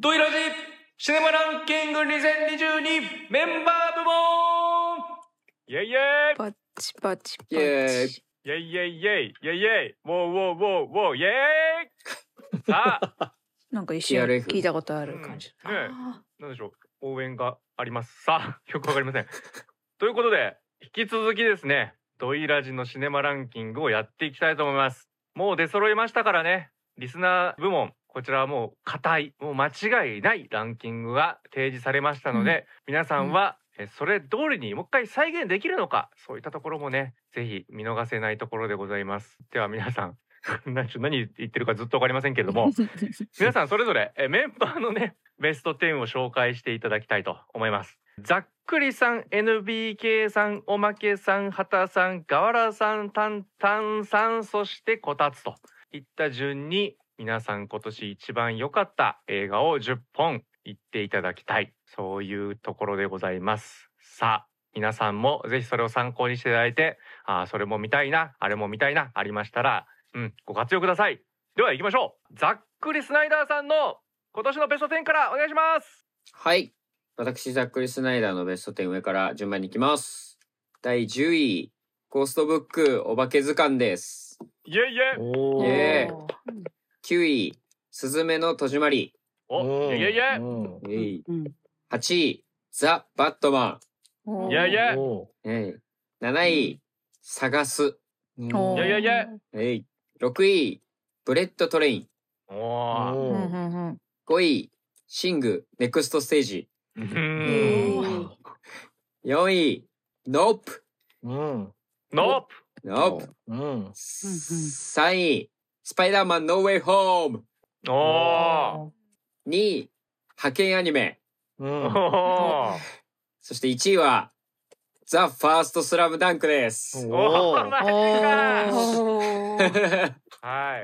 ドイラジシネマランキング2022メンバー部門。イェイイェイ。パチパチパチ。イエーイイェイイェイイェイイェイ。イェイイェイウォーウォーウォーウォーイェイ。さ あなんか一瞬 TRF 聞いたことある感じ。うん。ねあなんでしょう。応援があります。さあ よくわかりません。ということで引き続きですねドイラジのシネマランキングをやっていきたいと思います。もう出揃いましたからね。リスナー部門こちらはもう固いもう間違いないランキングが提示されましたので、皆さんはえそれ通りにもう一回再現できるのかそういったところもねぜひ見逃せないところでございます。では皆さん 何何言ってるかずっとわかりませんけれども 皆さんそれぞれえメンバーのねベスト10を紹介していただきたいと思います。ざっくりさん NBK さんおまけさん畑さんガワラさんタンタンさんそしてこたつといった順に皆さん今年一番良かった映画を10本言っていただきたい。そういうところでございます。さあ皆さんもぜひそれを参考にしていただいてあーそれも見たいなあれも見たいなありましたらうんご活用ください。では行きましょう。ざっくりスナイダーさんの今年のベスト10からお願いします。はい。私、ざっくりスナイダーのベスト10上から順番に行きます。第10位、ゴーストブックおばけずかんです。イエイイエイ。おー。イエ9位、すずめの戸締まり。おうん。イエイイエイイエうん。えいうん。8位、ザ・バットマン。えい。7位、さがす。ー。おーいやいやいやえい。6位、ブレットトレイン。おー。うんうおーんうん。5位、シング、ネクストステージ。うえん。ー4位、ノープ。うん。ノープ。ノープ。うん。3位、スパイダーマンノーウェイホーム。おー2位、ハケンアニメ。うん そして1位は、ザ・ファーストスラムダンクです。おお は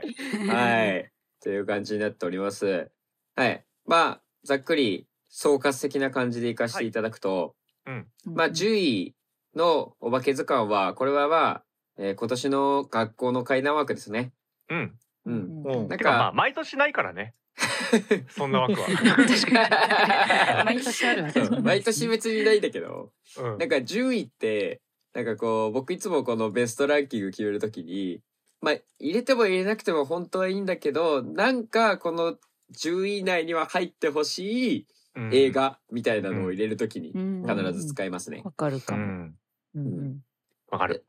いはい。という感じになっております。はい。まあ、ざっくり総括的な感じでいかせていただくと、まあ、10位のお化け図鑑は、これはまあ、えー今年の学校の階段枠ですね。うん。うん。うん。なんてかまあか、毎年ないからね。そんな枠は。確かに。毎年ある毎年別にないんだけど、うん。なんか10位って、なんかこう、僕いつもこのベストランキング決めるときに、まあ、入れても入れなくても本当はいいんだけど、なんかこの10位以内には入ってほしいうん。映画みたいなのを入れるときにうん必ず使いますね。わかるうかも。ん。うんうん。わかる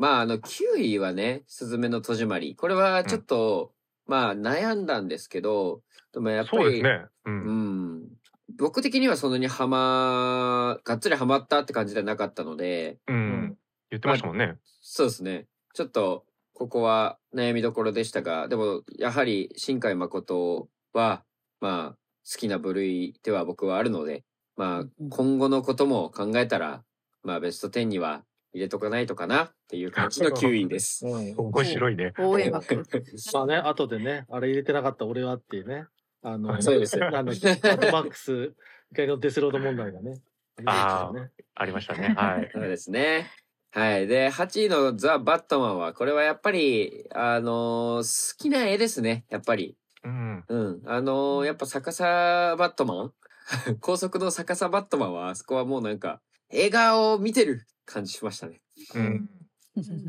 まあ、あの、9位はね、すずめの戸締まり。これはちょっと、まあ、悩んだんですけど、でもやっぱり、そうですね。ううん。ん。僕的にはそんなにハマ、がっつりハマったって感じではなかったので、うん。言ってましたもんね。そうですね。ちょっと、ここは悩みどころでしたが、でも、やはり、新海誠は、まあ、好きな部類では僕はあるので、まあうん、今後のことも考えたら、まあ、ベスト10には入れとかないとかなっていう感じの9位です。うん面白いね応援枠。まあね後でねあれ入れてなかった俺はっていうねあのそうですよなんだっけマッドマックス怒りのデスロード問題がねありましたよねありましたねはい そうですね。はい。で、8位のザ・バットマンは、これはやっぱり、あのー好きな絵ですね。やっぱり。うんうん。あのーやっぱ逆さバットマン？高速の逆さバットマンは、あそこはもうなんか、映画を見てる感じしましたね。うん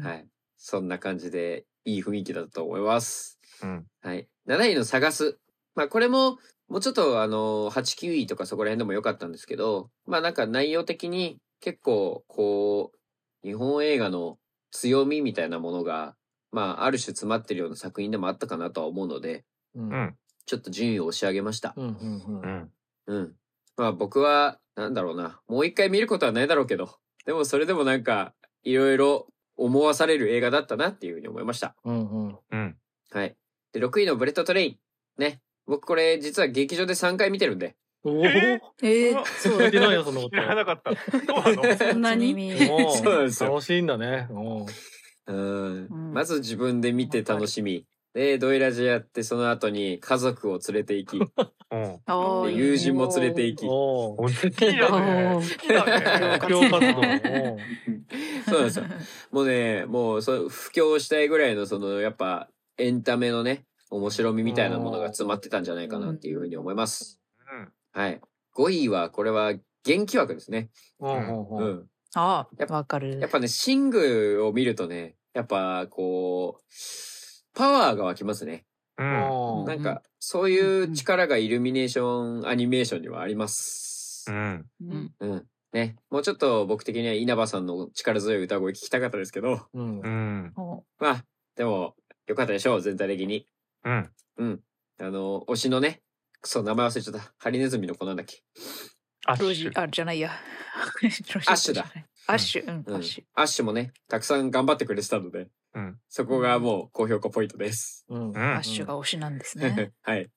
はい。そんな感じで、いい雰囲気だと思います。うんはい。7位の探す。まあこれも、もうちょっとあの、8、9位とかそこら辺でも良かったんですけど、まあなんか内容的に結構、こう、日本映画の強みみたいなものが、まあある種詰まってるような作品でもあったかなとは思うので、うんちょっと順位を押し上げました。うんうんうんうん。まあ僕は、なんだろうな。もう一回見ることはないだろうけど、でもそれでもなんか、いろいろ思わされる映画だったなっていうふうに思いました。うんうん。うん。はい。で、6位のブレットトレイン。ね。僕これ実は劇場で3回見てるんで。おおええー、そう聞いてないよそんなこ知らなかった。そうなの？そんなにそうなんですよ。楽しいんだね。おうん。うん。まず自分で見て楽しみ。で、ドイラジやってその後に家族を連れて行き、うんで友人も連れて行き。おお好きだね好きだね布教活動おそうなんですよ。もうね、もうそう、布教したいぐらいのその、やっぱ、エンタメのね、面白みみたいなものが詰まってたんじゃないかなっていうふうに思います。はい。5位は、これは元気枠ですね。うんうんううんん。あやっぱわかるやっぱね、シングを見るとね、やっぱこう、パワーが湧きますね。うん。うんなんか、そういう力がイルミネーション、アニメーションにはありますう。ん。うんうん。ね。もうちょっと僕的には稲葉さんの力強い歌声聞きたかったですけど、うんうん。おまあ、でも、よかったでしょう、全体的に。うん。あの、推しのね、くそ、名前忘れちゃった。ハリネズミの子なんだっけ。ロジアッシュ。あじゃないやアッシュだアッシュうんうんアッシュアッシュもね、たくさん頑張ってくれてたので、うん。そこがもう高評価ポイントです。うんうんアッシュが推しなんですね はい。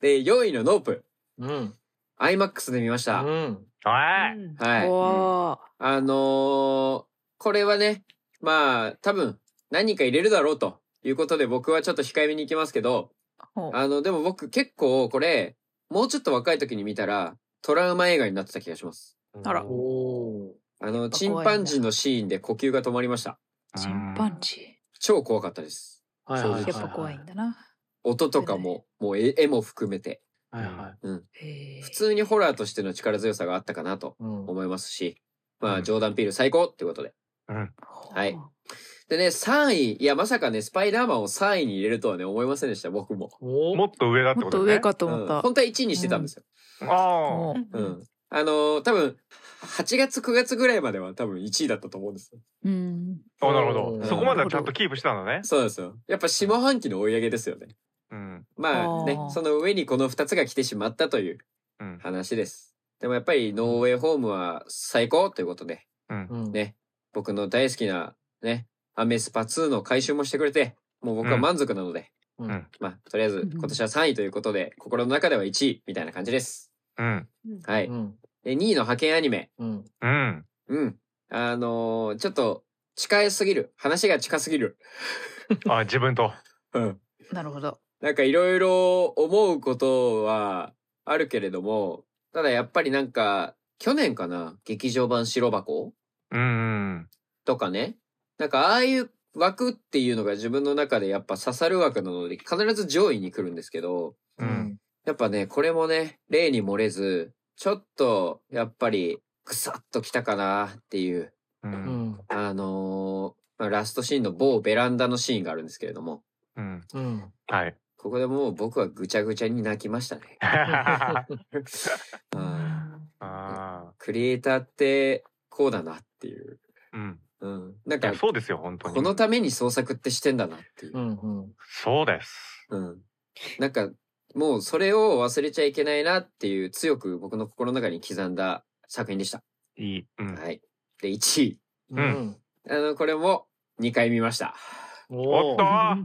で、4位のノープ。うん。IMAX で見ました。うん。はい。はいおーあのーこれはね、まあ、多分、何人か入れるだろうということで僕はちょっと控えめに行きますけど、あの、でも僕結構これ、もうちょっと若い時に見たら、トラウマ映画になってた気がします。あらおあの、ぱチンパンジーのシーンで呼吸が止まりました。チンパンジ超怖かったです。ー。はいはいはいはいーやっぱ怖いんだな音とかも、もう絵絵も含めて、はいはへー普通にホラーとしての力強さがあったかなとい。うん。思いますし、まあ、うんジョーダン・ピール最高っていうことで。うん。はいでね、3位、いや、まさかね、スパイダーマンを3位に入れるとはね、思いませんでした、僕も。おもっと上だってもっことね。と上かと思うんった本当は1位にしてたんですよ。あおーうん。あのー多分、8月、9月ぐらいまでは多分1位だったと思うんですよ。うんあ。あ、なるほど。うんそこまではちゃんとキープしたのね。そうですよ。やっぱ下半期の追い上げですよね。うん。まあねその上にこの2つが来てしまったといううん。話です。でもやっぱりノーウェイホームは最高ということで、うん。うん。ね、僕の大好きなね、アメスパ2の回収もしてくれて、もう僕は満足なので、うん。まあ、とりあえず今年は3位ということで、心の中では1位みたいな感じです。うん。はい。うん。で、2位の派遣アニメ。うん。うん。うん。あのーちょっと近すぎる。話が近すぎる。あ、自分と。うん。なるほどなんかいろいろ思うことはあるけれども、ただやっぱりなんか、去年かな？劇場版白箱？うん。とかね。なんかああいう枠っていうのが自分の中でやっぱ刺さる枠なので必ず上位に来るんですけど、う。ん。ややっぱね、これもね、例に漏れず、ちょっとやっぱりぐさっときたかなっていう、う。うんん。あのーまあラストシーンの某ベランダのシーンがあるんですけれども、うん。うん。はい。ここでもう僕はぐちゃぐちゃに泣きましたね。クリエイターってこうだなっていう。うん。うん。なんかそうですよ、本当に。このために創作ってしてんだなっていうう。ん。うん。そうです。うん。なんか、もうそれを忘れちゃいけないなっていう強く僕の心の中に刻んだ作品でした。いい。うん。はい。で、1位。うん。あの、これも2回見ました。おっと は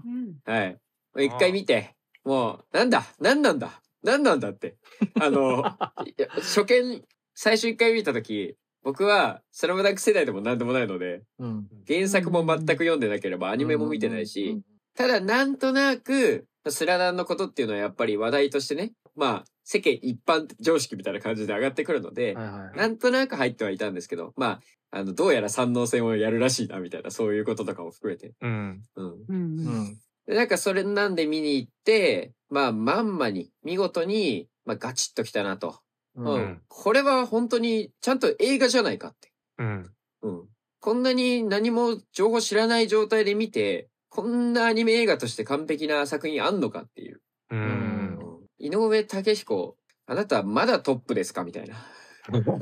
い。1回見て、もう、なんだ？なんなんだ？なんなんだって。あの、いや初見、最初1回見たとき、僕は、スラムダンク世代でも何でもないので、うん。原作も全く読んでなければアニメも見てないし、ただなんとなく、スラダンのことっていうのはやっぱり話題としてね、まあ、世間一般常識みたいな感じで上がってくるので、はいはい。なんとなく入ってはいたんですけど、まあ、あの、どうやら三能戦をやるらしいな、みたいな、そういうこととかも含めて。うん。うん。うんううんなんかそれなんで見に行って、まあ、まんまに、見事に、まあ、ガチッときたなと。う。うんん。これは本当に、ちゃんと映画じゃないかって。うん。うん。こんなに何も情報知らない状態で見て、こんなアニメ映画として完璧な作品あんのかっていう。う。うんうん井上武彦、あなたまだトップですかみたいな。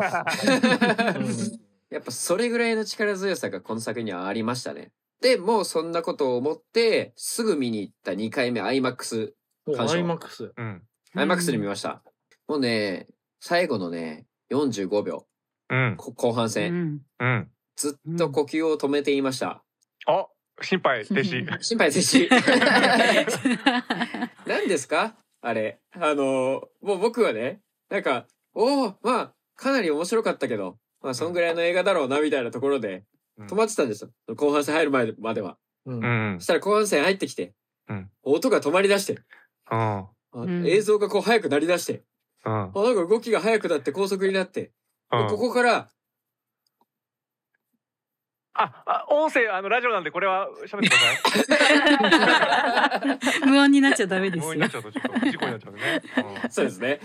やっぱそれぐらいの力強さがこの作品にはありましたね。で、もうそんなことを思って、すぐ見に行った2回目 IMAX。お鑑賞アイマックス。うん。IMAX で見ました。もうね、最後のね、45秒、うん。こ後半う戦、んうん。ずっと呼吸を止めていました。あ、心配、弟子。心配ですし。何ですか？あれ。あの、もう僕はね、なんか、おおまあ、かなり面白かったけど、まあ、そんぐらいの映画だろうな、みたいなところで、うん止まってたんですよ。後半戦入る前までは。うんう。んそ。したら後半戦入ってきて、うん音が止まり出して、うん。あん映像がこう速くなり出して、うん。あなんか動きが速くなって高速になって、うんここから、あ、あ、音声、あの、ラジオなんで、これは喋ってください。無音になっちゃダメですよもうになっちゃうと、ちょっと事故になっちゃうね。そうですね。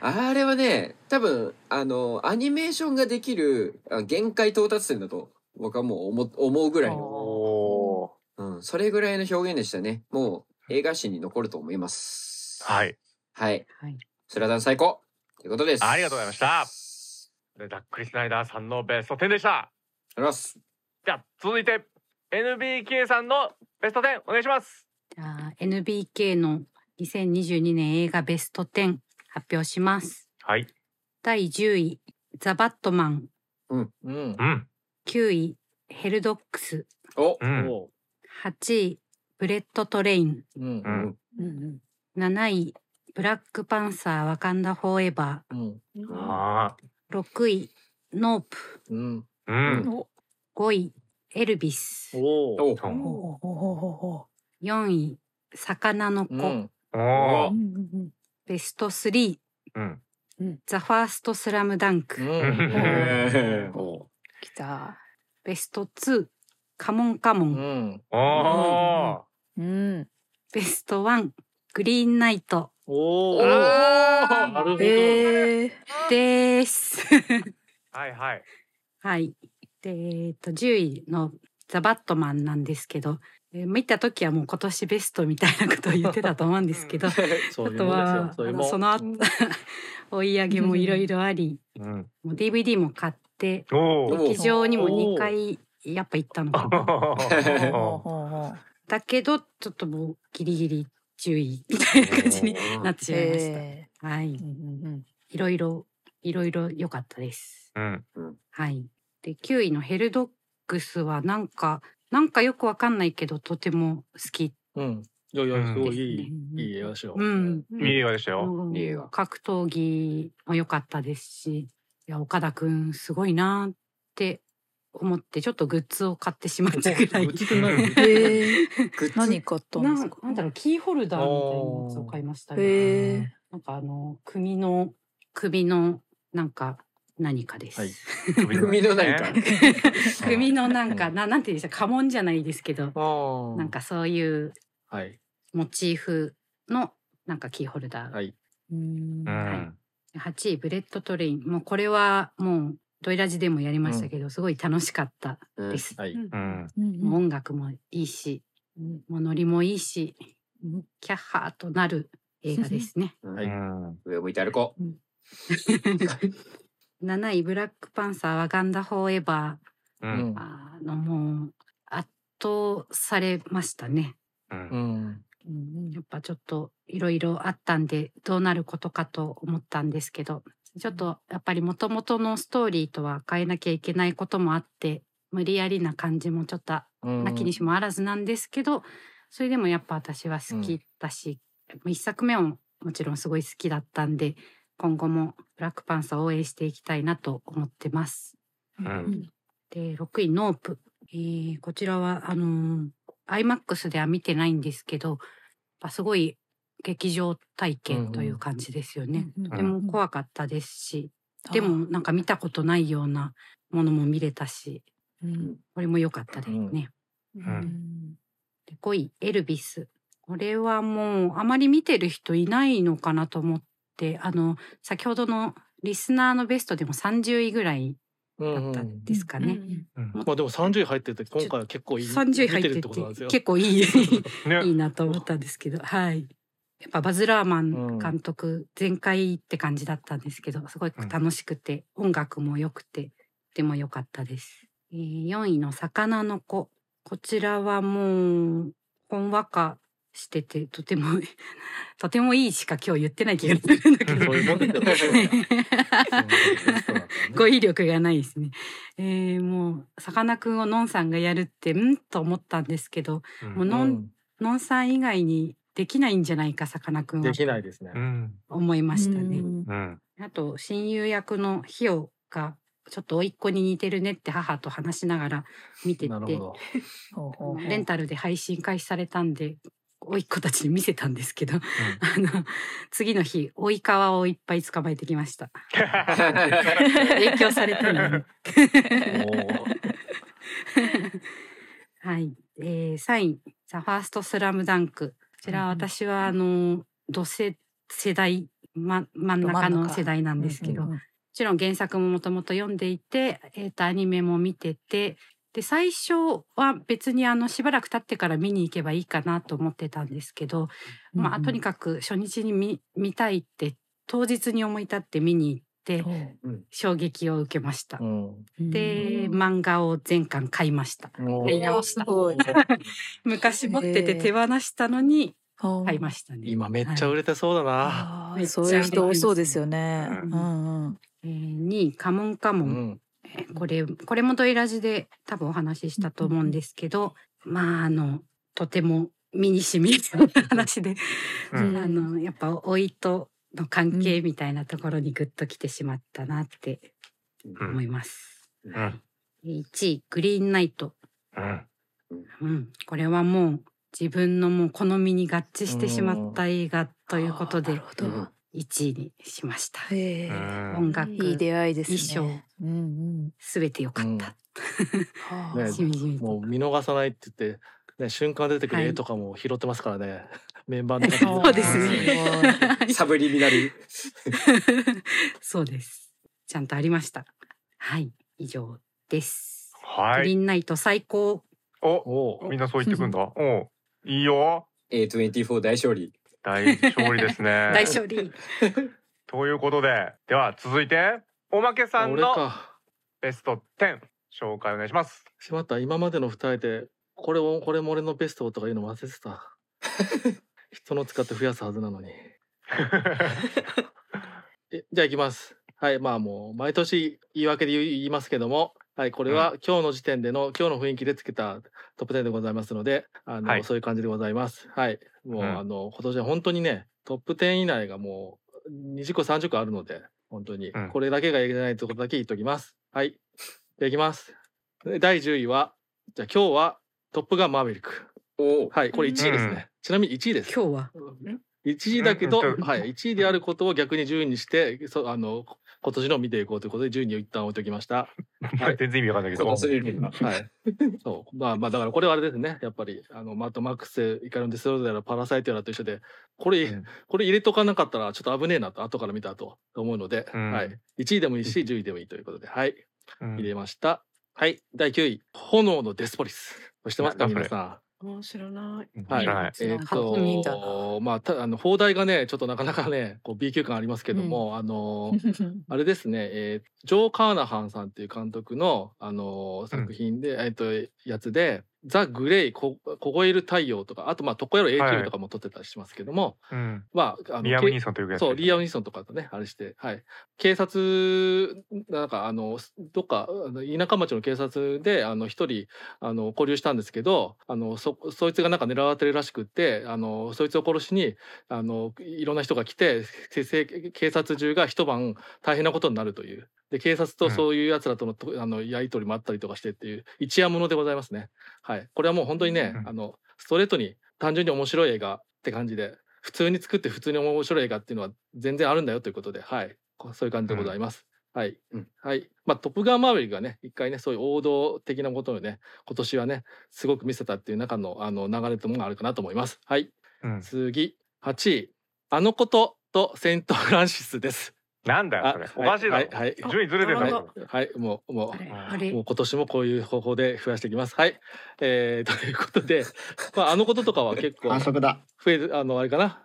あれはね、多分、あの、アニメーションができるあ限界到達点だと、僕はもう思思うぐらいの、おうん、それぐらいの表現でしたね。もう映画史に残ると思います。ー。はい。はい。はい。スラダン最高ということです。ありがとうございましたでダックリスナイダーさんのベスト10でした。ます。じゃあ続いて NBK さんのベスト10お願いします。じゃあ NBK の2022年映画ベスト10発表します。はい。第10位、ザ・バットマン。うん。うん。9位、ヘルドックス。おうん。おう8位、ブレット・トレイン。うんう。ん。うんうん7位、ブラックパンサー・ワカンダ・フォーエバうん。あー。6位、ノープ。うん。あ。うん。5位、エルビス。おお。おおおお4位、魚の子。ベスト3、うん。ザ・ファースト・スラムダンク。きたベスト2、カモンカモン。うん。ベスト1、グリーンナイトおお。なるほど。ええです。はいはい。はい。で、えっと、10位のザ・バットマンなんですけど、えー見た時はもう今年ベストみたいなことを言ってたと思うんですけど、あとは。その後うん追い上げもいろいろあり、うん。もう DVD も買って、劇場にも2回やっぱ行ったのかな。お だけど、ちょっともうギリギリ10位みたいな感じになってしまいました。えはい。いろいろ、いろいろ良かったです。うん。はい。で、9位のヘルドッグスはなんか、なんかよくわかんないけど、とても好き。うん。いやいや、すごいいい、うんいい映画でしょ。うん。いい映画でしたよ。うんいい映画格闘技も良かったですし、いや、岡田くんすごいなって思って、ちょっとグッズを買ってしまったぐらい。グッズって何？ええグッズ何買ったんですか？なんなんだろう、キーホルダーみたいなやつを買いましたね。へえなんかあの、首の、首の、なんか、何かです。はい首の何か首のなんか、ななんていうんですか、家紋じゃないですけど。なん。かそういうはい。モチーフのなんかキーホルダー。はい。うんうん。8位、ブレットトレイン。もうこれはもう、ドイラジでもやりましたけど、すごい楽しかったです。はい。うん。うんもう音楽もいいし、もうノリもいいし、キャッハーとなる映画ですね。うんはいうん。上を向いて歩こ 7位、ブラックパンサー、ワガンダ・フォーエバう。うんんー。。あの、もう、圧倒されましたね。う。うんん。うんやっぱちょっといろいろあったんでどうなることかと思ったんですけどちょっとやっぱりもともとのストーリーとは変えなきゃいけないこともあって無理やりな感じもちょっとうん。なきにしもあらずなんですけどそれでもやっぱ私は好きだし、一作目ももちろんすごい好きだったんで今後もブラックパンサーを応援していきたいなと思ってます。うん。で6位ノープ、えーこちらはあのー IMAX では見てないんですけどやっぱすごい劇場体験という感じですよね。うんうんとても怖かったですし、でもなんか見たことないようなものも見れたしうん。これも良かったですね。うん。で5位エルビス。これはもうあまり見てる人いないのかなと思ってあの先ほどのリスナーのベストでも30位ぐらいうん。だったうんですかね。うんまあでも30位入ってて今回は結構いい。30位入って見てるってことなんですよ。結構いいい ね。いなと思ったんですけどはいやっぱバズ・ラーマン監督、全開って感じだったんですけどすごい楽しくて、音楽も良くてとても良かったです、えー4位の「魚の子」こちらはもうほんわかしててとても とてもいいしか今日言ってない気がするんだけどそういうもんですよ語彙力がないですね。えー、もうさかなクンをのんさんがやるってんと思ったんですけどもうのんのんさん以外にできないんじゃないかさかなクンはできないですねう。ん。思いましたね。うんうん。あと親友役のひよがちょっと甥っ子に似てるねって母と話しながら見てて レンタルで配信開始されたんで甥っ子たちに見せたんですけど、あの次の日追い川をいっぱい捕まえてきました。影響されたのに。はい。えー、3位、ザ・ファースト・スラムダンク。こちら私は、あの、同世世代ま、真ん中の世代なんですけど、うんうんうんもちろん原作ももともと読んでいて、えー、とアニメも見ててで最初は別にあのしばらく経ってから見に行けばいいかなと思ってたんですけど、まあ、とにかく初日に見見たいって当日に思い立って見に行って衝撃を受けました。うん。で漫画を全巻買いました。買い直したすごい。昔持ってて手放したのに買買いましたね。今めっちゃ売れてそうだな。めっちゃそういう人多そうですよね。ううんうん。えー、2位カモンカモン、これこれもドイラジで多分お話ししたと思うんですけど、まああのとても身に染みる話で、うん。あのやっぱ老いとの関係みたいなところにグッと来てしまったなって思います。うん。1位グリーンナイト、うん。うん、これはもう自分のもう好みに合致してしまった映画ということで。なるほど。1位にしました。音楽いい出会いですね。衣装うんうん。すべて良かった。もう見逃さないって言って、ね、瞬間出てくるはい絵とかも拾ってますからね。メンバーの中 そうですね。サブリミナル。そうです。ちゃんとありました。はい、以上です。はい。グリーンナイト最高。お、おおみんなそう言ってくんだ。お、いいよ。A24 大勝利。大勝利ですね。大勝利。ということで、では続いておまけさん俺のか。ベスト10紹介お願いします。しまった。今までの二人で、これを、これも俺のベストとかいうの忘れてた。人の使って増やすはずなのに。えじゃあ行きます。はい、まあもう毎年言い訳で言いますけども、はい、これは今日の時点での今日の雰囲気でつけたトップ10でございますので、あの、はいそういう感じでございます。はい、もう、うんあの今年は本当にね、トップ10以内がもう20個30個あるので、本当に、うんこれだけがいけないということだけ言っておきます。はい、じゃあ行きます。で第10位は、じゃあ今日はトップガンマーヴェリック。おお。はい、これ1位ですね。うんちなみに1位です。今日は？1位だけど、うんうんはい、1位であることを逆に10位にして、そうあの今年の見ていこうということで10位に一旦置いておきました。はい全然意味わかんないけど。はい。そう。まあまあだからこれはあれですね。やっぱりあのマットマックス、イカロンデスロードやらパラサイトやらと一緒で、これ、うんこれ入れとかなかったらちょっと危ねえなと後から見た後と思うので、うんはい。1位でもいいし10位でもいいということで、はい。うん入れました。はい。第9位、炎のデスポリス。知ってますか？皆さん。あ知らない。はい。知らない。えっ、初耳だと、まあ、たあの、放題がね、ちょっとなかなかね、こう B 級感ありますけども、あの、あれですね、えージョー・カーナハンさんっていう監督の、あの作品で、えっ、と、やつで、ザ・グレイ、こ凍える太陽とか、あと、まあ、トコヤロ A はい級とかも撮ってたりしますけども、うん。まあ、あのリアム・けニーソンというやつ。そう、リアム・ニーソンとかとね、あれして、はい。警察、なんか、あの、どっか、田舎町の警察で、あの、一人、あの、交流したんですけど、あの、そ、そいつがなんか狙われてるらしくって、あの、そいつを殺しに、あの、いろんな人が来て、せせ警察中が一晩大変なことになるという。で、警察とそういう奴らとの、とあの、やりとりもあったりとかしてっていう、一夜ものでございますね。はい。これはもう本当にね、うんあの、ストレートに単純に面白い映画って感じで、普通に作って普通に面白い映画っていうのは全然あるんだよということで、はい。こそういう感じでございます。はい。うんはい。まあ、トップガンマーヴェリックがね、一回ね、そういう王道的なことをね、今年はね、すごく見せたっていう中の、あの、流れともあるかなと思います。はい。うん次、8位。あのこととセント・フランシスです。なんだよ、それ。おかしいだろ。はい。はい。順位ずれてる。はい。もう、もうもう今年もこういう方法で増やしていきます。はい。えー、ということで、まあ、あのこととかは結構反則だ。増え、あの、あれかな、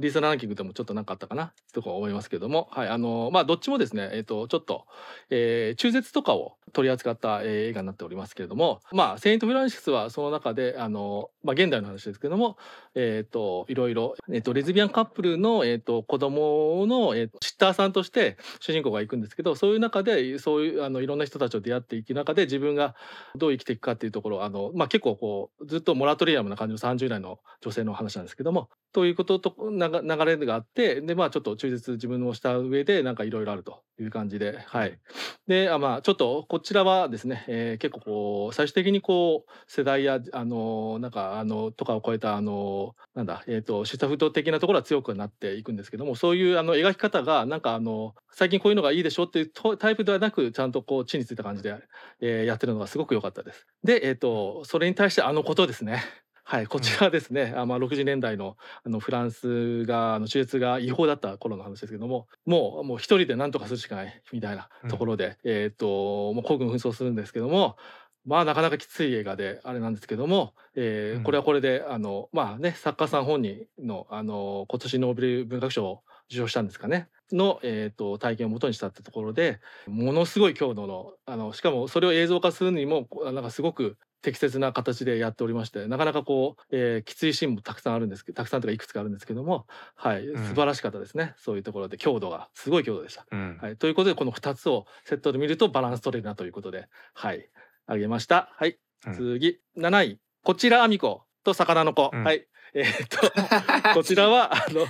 リスナーランキングでもちょっとなかあったかな、とか思いますけども、はい、あの、まあ、どっちもですね、えっ、と、ちょっと、えー中絶とかを取り扱った、えー映画になっておりますけれども、まあ、セイント・フランシスはその中で、あの、まあ、現代の話ですけども、えっ、と、いろいろ、えっ、と、レズビアンカップルの、えっ、と、子供の、えーシッターさんとして主人公が行くんですけど、そういう中で、そういう、あの、いろんな人たちと出会っていく中で、自分がどう生きていくかっていうところ、あの、まあ、結構こう、ずっとモラトリアムな感じの30代の女性の話なんですけども、ということとなが流れがあって、で、まあ、ちょっと中絶自分もした上で、なんかいろいろあるという感じで、はい。で、あまあ、ちょっと、こちらはですね、えー結構こう、最終的にこう、世代や、あの、なんか、あの、とかを超えた、あの、なんだ、えっ、と、シスタフト的なところは強くなっていくんですけども、そういう、あの、描き方が、なんか、あの、最近こういうのがいいでしょっていうとタイプではなく、ちゃんとこう、地についた感じで、えーやってるのがすごく良かったです。で、えっ、と、それに対してあのことですね。はい、こちらはですね、あまあ、60年代のあのフランスがあの中絶が違法だった頃の話ですけどももうもう一人で何とかするしかないみたいなところで、えっ、ともう孤軍紛争するんですけどもまあなかなかきつい映画であれなんですけども、えーうん。これはこれであのまあね作家さん本人のあの今年ノーベル文学賞を受賞したんですかねの、えー、と体験をもとにしたってところでものすごい強度のあのしかもそれを映像化するにもなんかすごく適切な形でやっておりましてなかなかこう、えーきついシーンもたくさんあるんですけどたくさんというかいくつかあるんですけどもはいうん。素晴らしかったですね、そういうところで。強度がすごい強度でした。うん。はい、ということでこの2つをセットで見るとバランス取れるなということではいあげました。はいうん。次。7位。こちらあみこと魚の子、うん。はい。えーっと こちらはあの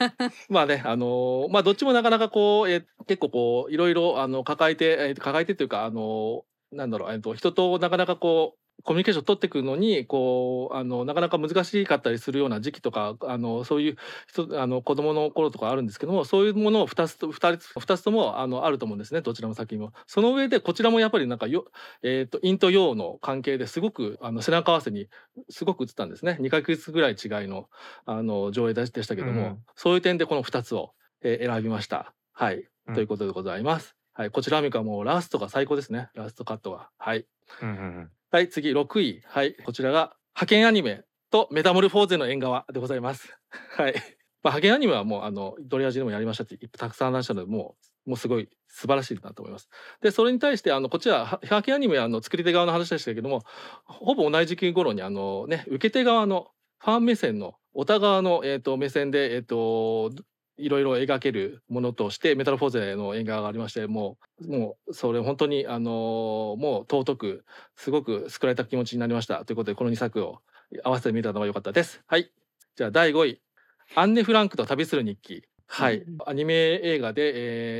まあねあのまあどっちもなかなかこう、えー結構こういろいろあの抱えて、えー抱えてというかあのなんだろう、えーっと人となかなかこうコミュニケーション取っていくのにこうあのなかなか難しかったりするような時期とかあのそういう人あの子供の頃とかあるんですけどもそういうものを2つと2つ二つともあのあると思うんですねどちらの作品も。その上でこちらもやっぱりなんかよ、えー、と陰と陽の関係ですごくあの背中合わせにすごく映ったんですね2ヶ月ぐらい違いのあの上映でしたけども、うんそういう点でこの2つを、えー選びました。はい、うんということでございます。はい、こちらアミカもうラストが最高ですねラストカットが。はいうんうんはい、次6位。はい、こちらが派遣アニメとメタモルフォーゼの縁側でございます。はい。まあ、派遣アニメはもうあのドリアジでもやりましたってたくさん話したのでもうもうすごい素晴らしいなと思います。でそれに対してあのこちら派遣アニメはあの作り手側の話でしたけどもほぼ同じ時期頃にあのね受け手側のファン目線のお互側の、えー、と目線で、えー、といろいろ描けるものとしてメタルフォーゼの映画がありましてもうもうそれ本当にあのもう尊くすごく救われた気持ちになりました。ということでこの2作を合わせてみたのが良かったです。はい。じゃあ第5位。アンネ・フランクと旅する日記。はい。うん、アニメ映画で、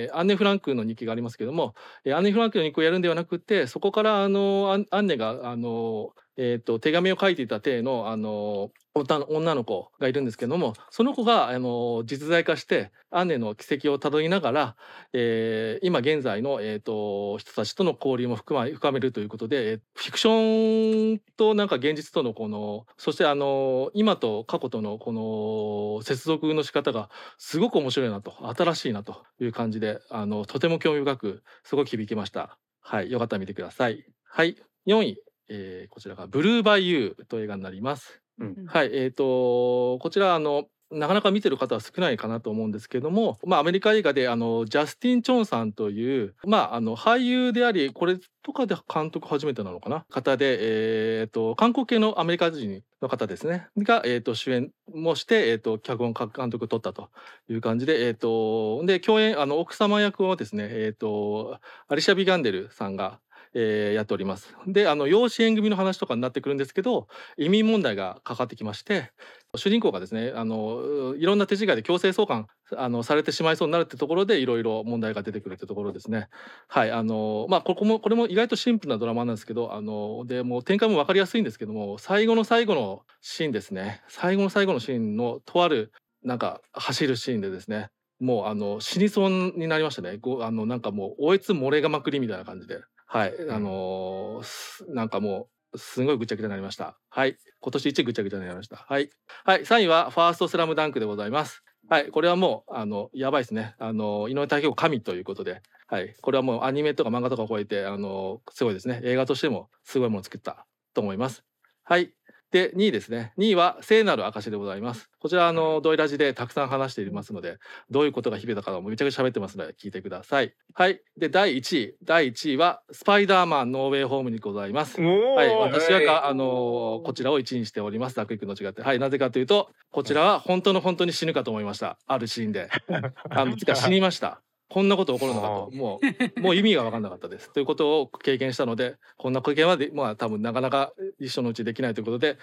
えーアンネ・フランクの日記がありますけども、えーアンネ・フランクの日記をやるんではなくてそこからあのアンネがあの、えー、と手紙を書いていた体のあの女の子がいるんですけどもその子があの実在化してアンネの軌跡をたどりながら、えー今現在の、えー、と人たちとの交流も深ま深めるということでえーフィクションとなんか現実とのこのそしてあの今と過去とのこの接続の仕方がすごく面白いなと新しいなという感じであのとても興味深くすごく響きました。はい、よかったら見てください。はい、4位、えーこちらがブルーバイユーという映画になります。うん。はい、えっ、とこちらあのなかなか見てる方は少ないかなと思うんですけども、まあ、アメリカ映画であのジャスティン・チョンさんという、まあ、あの俳優でありこれとかで監督初めてなのかな？方で、えー、と韓国系のアメリカ人の方ですね。が、えー、と主演もして、えー、と脚本監督を取ったという感じで,、えー、とで共演あの奥様役をですね、えー、とアリシャ・ビガンデルさんがえーやっております。であの養子縁組の話とかになってくるんですけど移民問題がかかってきまして主人公がですねあのいろんな手違いで強制送還あのされてしまいそうになるってところでいろいろ問題が出てくるってところですね。はいあのまあここもこれも意外とシンプルなドラマなんですけどあのでもう展開も分かりやすいんですけども最後の最後のシーンですね最後の最後のシーンのとあるなんか走るシーンでですねもうあの死にそうになりましたね。あのなんかもうおえつ漏れがまくりみたいな感じで、はい、あのーすなんかもうすごいぐちゃぐちゃになりました。はい、今年一ぐちゃぐちゃになりました。はい、はい、3位はファーストスラムダンクでございます。はい、これはもうあのやばいですね。あの井上武彦神ということで、はい、これはもうアニメとか漫画とかを超えてあのすごいですね。映画としてもすごいものを作ったと思います。はい。で2位ですね。2位は聖なる証でございます。こちらあのドイラジでたくさん話していますのでどういうことが響いたかもめちゃくちゃ喋ってますので聞いてください。はい。で第1位。第1位はスパイダーマンノーウェイホームにございます。はい、私ははい。かあのこちらを1位にしております。ダックイクの違って、はい、なぜかというと、こちらは本当の本当に死ぬかと思いました。あるシーンで、あのつか死にました。こんなこと起こるのかと、もうもう意味が分かんなかったです。ということを経験したので、こんな経験はでまあ多分なかなか一生のうちできないということで。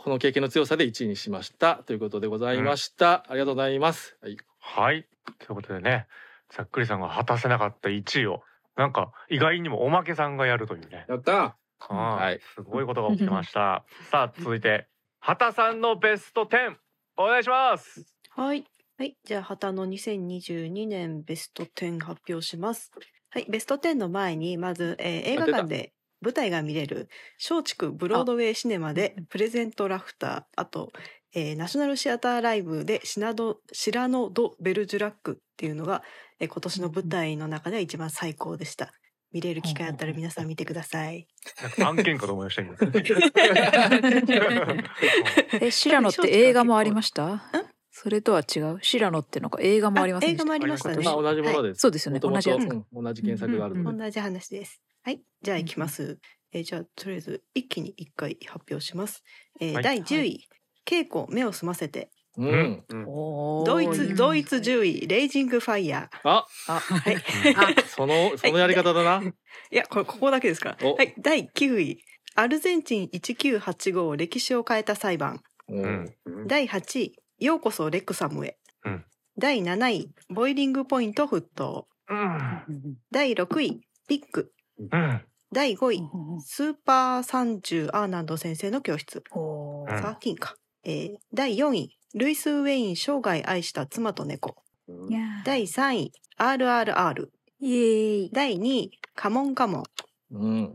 この経験の強さで1位にしましたということでございました。ありがとうございます。はい、はいということでねざっくりさんが果たせなかった1位をなんか意外にもおまけさんがやるというねやったははいすごいことが起きてました さあ続いて畑さんのベスト10お願いしますはい。はい。じゃあ、旗の2022年ベスト10発表します。はい。ベスト10の前に、まず、えー映画館で舞台が見れる松竹ブロードウェイシネマでプレゼントラフターあと、えーナショナルシアターライブでシナドシラノ・ド・ベルジュラックっていうのが、えー今年の舞台の中では一番最高でした見れる機会あったら皆さん見てくださいなんか案件かと思いましたけど。え、シラノって映画もありました？それとは違う？シラノってのが映画もありません映画もありましたね。まあ同じものです。そうですよね。同じやつ。うん同じ原作があるので。同じ話です。はい、じゃあ行きます。えーじゃあとりあえず一気に一回発表します。えーはい。第10位、稽古目を澄ませて、うん。ドイツドイツ10位、レイジングファイヤー。あ、はい。そのそのやり方だな。い。やこれここだけですから。お。はい、第9位、アルゼンチン1985歴史を変えた裁判。うん。第8位、ようこそレックサムへ。うん第7位、ボイリングポイント沸騰。うん。第6位、ピック。うん。第5位、スーパー30アーナンド先生の教室。おーうんサーティンか。えー第4位、ルイス・ウェイン生涯愛した妻と猫。第3位、RRR。イエーイ第2位、カモンカモン。うん。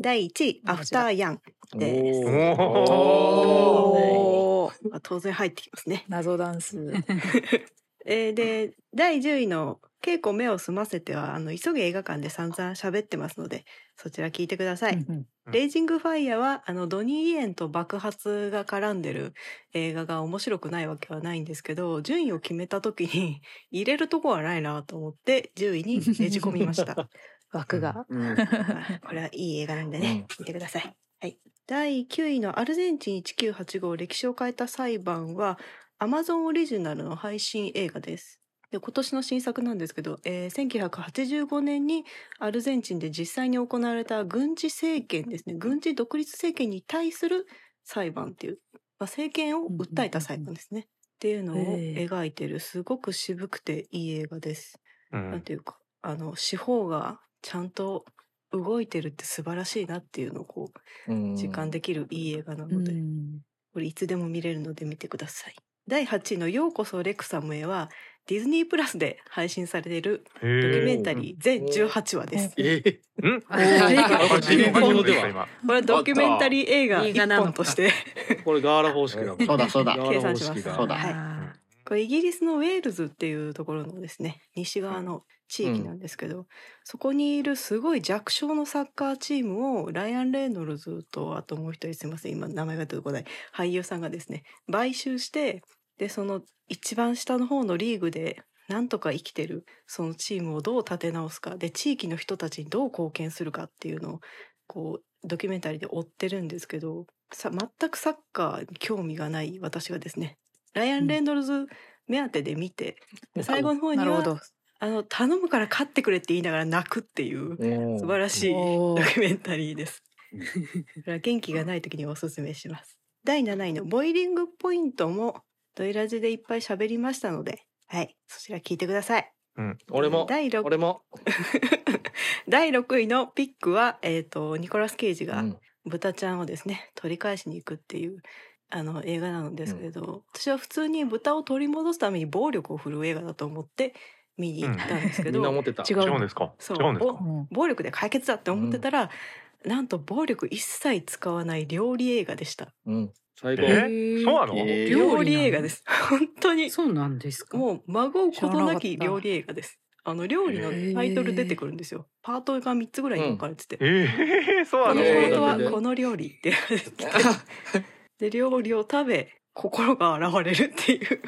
第1位、アフターヤン。です。おーまあ当然入ってきますね。謎ダンス えーで、第10位の稽古目を澄ませては、あの、急げ映画館で散々喋ってますので、そちら聞いてください。うんレイジングファイヤーはあのドニー・イエンと爆発が絡んでる映画が面白くないわけはないんですけど順位を決めた時に 入れるとこはないなと思って10位にねじ込みました。枠がはいこれはいい映画なんでね、見てください。はい、第9位のアルゼンチン1985歴史を変えた裁判は Amazon オリジナルの配信映画です。で今年の新作なんですけど、えー1985年にアルゼンチンで実際に行われた軍事政権ですね軍事独立政権に対する裁判っていう、まあ、政権を訴えた裁判ですね。っていうのを描いてるすごく渋くていい映画です。うん。なんていうかあの司法がちゃんと動いてるって素晴らしいなっていうのをこう実感できるいい映画なので、うん。これいつでも見れるので見てください。第8位の「ようこそレクサムへ」はディズニープラスで配信されているドドキュメンタリー。全18話です。ええ。うん？おー人気者では今これドキュメンタリー映画1映画なのか本として。これガーラ方式だもん。そうだそうだ。ガーラ方式計算します。が。そうだはいあこれイギリスのウェールズっていうところのですね西側の地域なんですけど、そこにいるすごい弱小のサッカーチームをライアン・レイノルズとあともう一人すいません今名前が出てこない俳優さんがですね買収してでその一番下の方のリーグでなんとか生きてるそのチームをどう立て直すかで地域の人たちにどう貢献するかっていうのをこうドキュメンタリーで追ってるんですけどさ全くサッカーに興味がない私がですねライアン・レイノルズ目当てで見て、で最後の方にはあの頼むから勝ってくれって言いながら泣くっていう素晴らしいドキュメンタリーです。元気がない時におすすめします。第7位のボイリングポイントもドイラジでいっぱい喋りましたので、はい、そちら聞いてください。うん。俺も。第 6, 俺も。第6位のピックは、えっ、と、ニコラス・ケイジがうん豚ちゃんをですね、取り返しに行くっていう、あの、映画なんですけれど、私は普通に豚を取り戻すために暴力を振るう映画だと思って見に行ったんですけ みんなど、思ってた。違う違うんですか？そう違うんですか？うん暴力で解決だって思ってたら、なんと暴力一切使わない料理映画でした。うん。最高。え？ーそうなの？えー料理映画です。本当に。そうなんですか？もう孫うことなき料理映画です。あの料理のタイトル出てくるんですよ。パートが3つぐらいに分かれてて。ええそうこの？パなの。えートはこの料理って で料理を食べ心が現れるっていう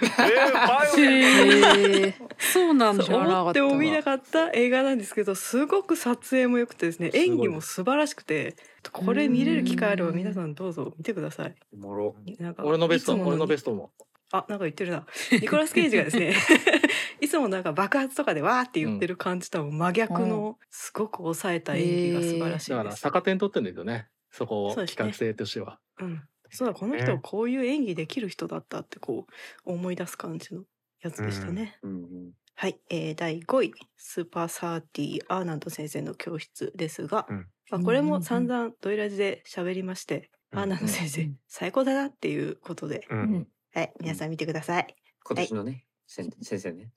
そうなんだ。思っても見なかった映画なんですけどすごく撮影も良くてですね演技も素晴らしくてこれ見れる機会あれば皆さんどうぞ見てください。おもろ。なんか俺のベスト、俺のベストも。あなんか言ってるなニコラス・ケイジがですね いつもなんか爆発とかでわーって言ってる感じとは真逆のすごく抑えた演技が素晴らしいだから。逆点取ってんだけどね。そこを企画性としては。うん、そうだこの人こういう演技できる人だったってこう思い出す感じのやつでしたね。うんはい、えー、第5位スーパーサーティーアーナンド先生の教室ですが、うん。まあ、これも散々ドイラジで喋りまして、うんアーナンド先生、うん最高だなっていうことで、はい、皆さん見てください。今年のね、先先生ね。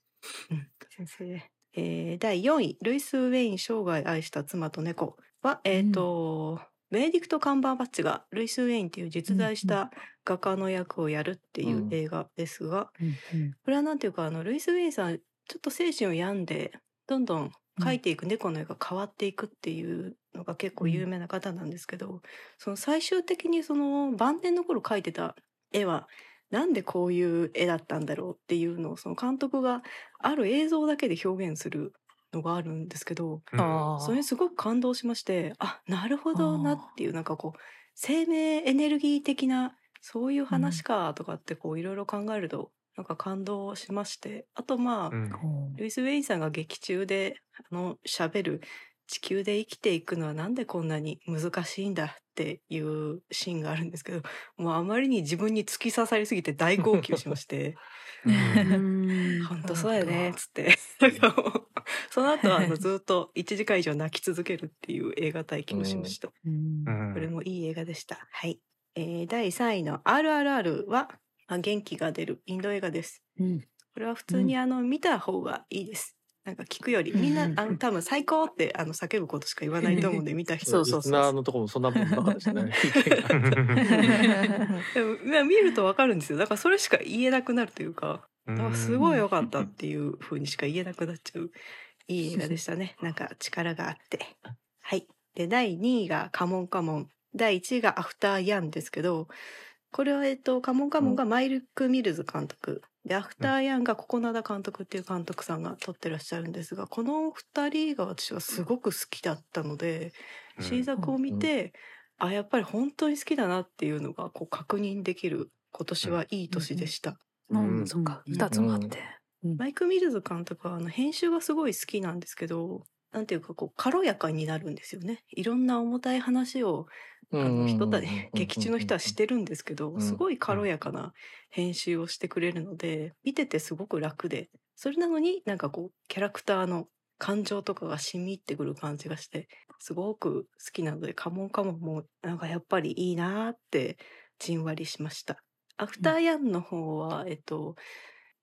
うん、先生。えー、第4位ルイス・ウェイン生涯愛した妻と猫はえっ、と、ベネディクト・カンバーバッチがルイス・ウェインっていう実在した画家の役をやるっていう映画ですが、うんこれはなんていうかあのルイス・ウェインさんちょっと精神を病んでどんどん描いていく猫の絵が変わっていくっていうのが結構有名な方なんですけど、その最終的にその晩年の頃描いてた絵はなんでこういう絵だったんだろうっていうのをその監督がある映像だけで表現するのがあるんですけど、うん。あそれにすごく感動しましてあなるほどなっていうなんかこう生命エネルギー的なそういう話かとかってこういろいろ考えるとなんか感動しまして。あとまあ、うん。ルイス・ウェインさんが劇中であの喋る地球で生きていくのはなんでこんなに難しいんだっていうシーンがあるんですけど もうあまりに自分に突き刺さりすぎて大号泣しまして うん 本当そうやねっつってその後はあのずっと1時間以上泣き続けるっていう映画体験をしました。これもいい映画でした。はい。えー第3位の RRR は、まあ、元気が出るインド映画です。うんこれは普通にあの見た方がいいです。なんか聞くよりみんなあの多分最高ってあの叫ぶことしか言わないと思うんで 見た人そうそうそうのところもそんなもんなかったですね。でもまあ見るとわかるんですよ。だからそれしか言えなくなるというか、だからすごい良かったっていう風にしか言えなくなっちゃういい映画でしたね。なんか力があって。はい。で第2位がカモンカモン、第1位がアフターヤンですけど、これはえっとカモンカモンがマイルク・ミルズ監督でアフターヤンがココナダ監督っていう監督さんが撮ってらっしゃるんですがこの2人が私はすごく好きだったので、新作を見て、あやっぱり本当に好きだなっていうのがこう確認できる今年はいい年でした。うん、そっか、二つもあって。マイク・ミルズ監督はあの編集がすごい好きなんですけどなんていうかこう軽やかになるんですよねいろんな重たい話をあの人たち劇中の人はしてるんですけどんすごい軽やかな編集をしてくれるので見ててすごく楽でそれなのになんかこうキャラクターの感情とかが染み入ってくる感じがしてすごく好きなのでカモンカモンもなんかやっぱりいいなーってじんわりしました。アフターヤンの方は、えっと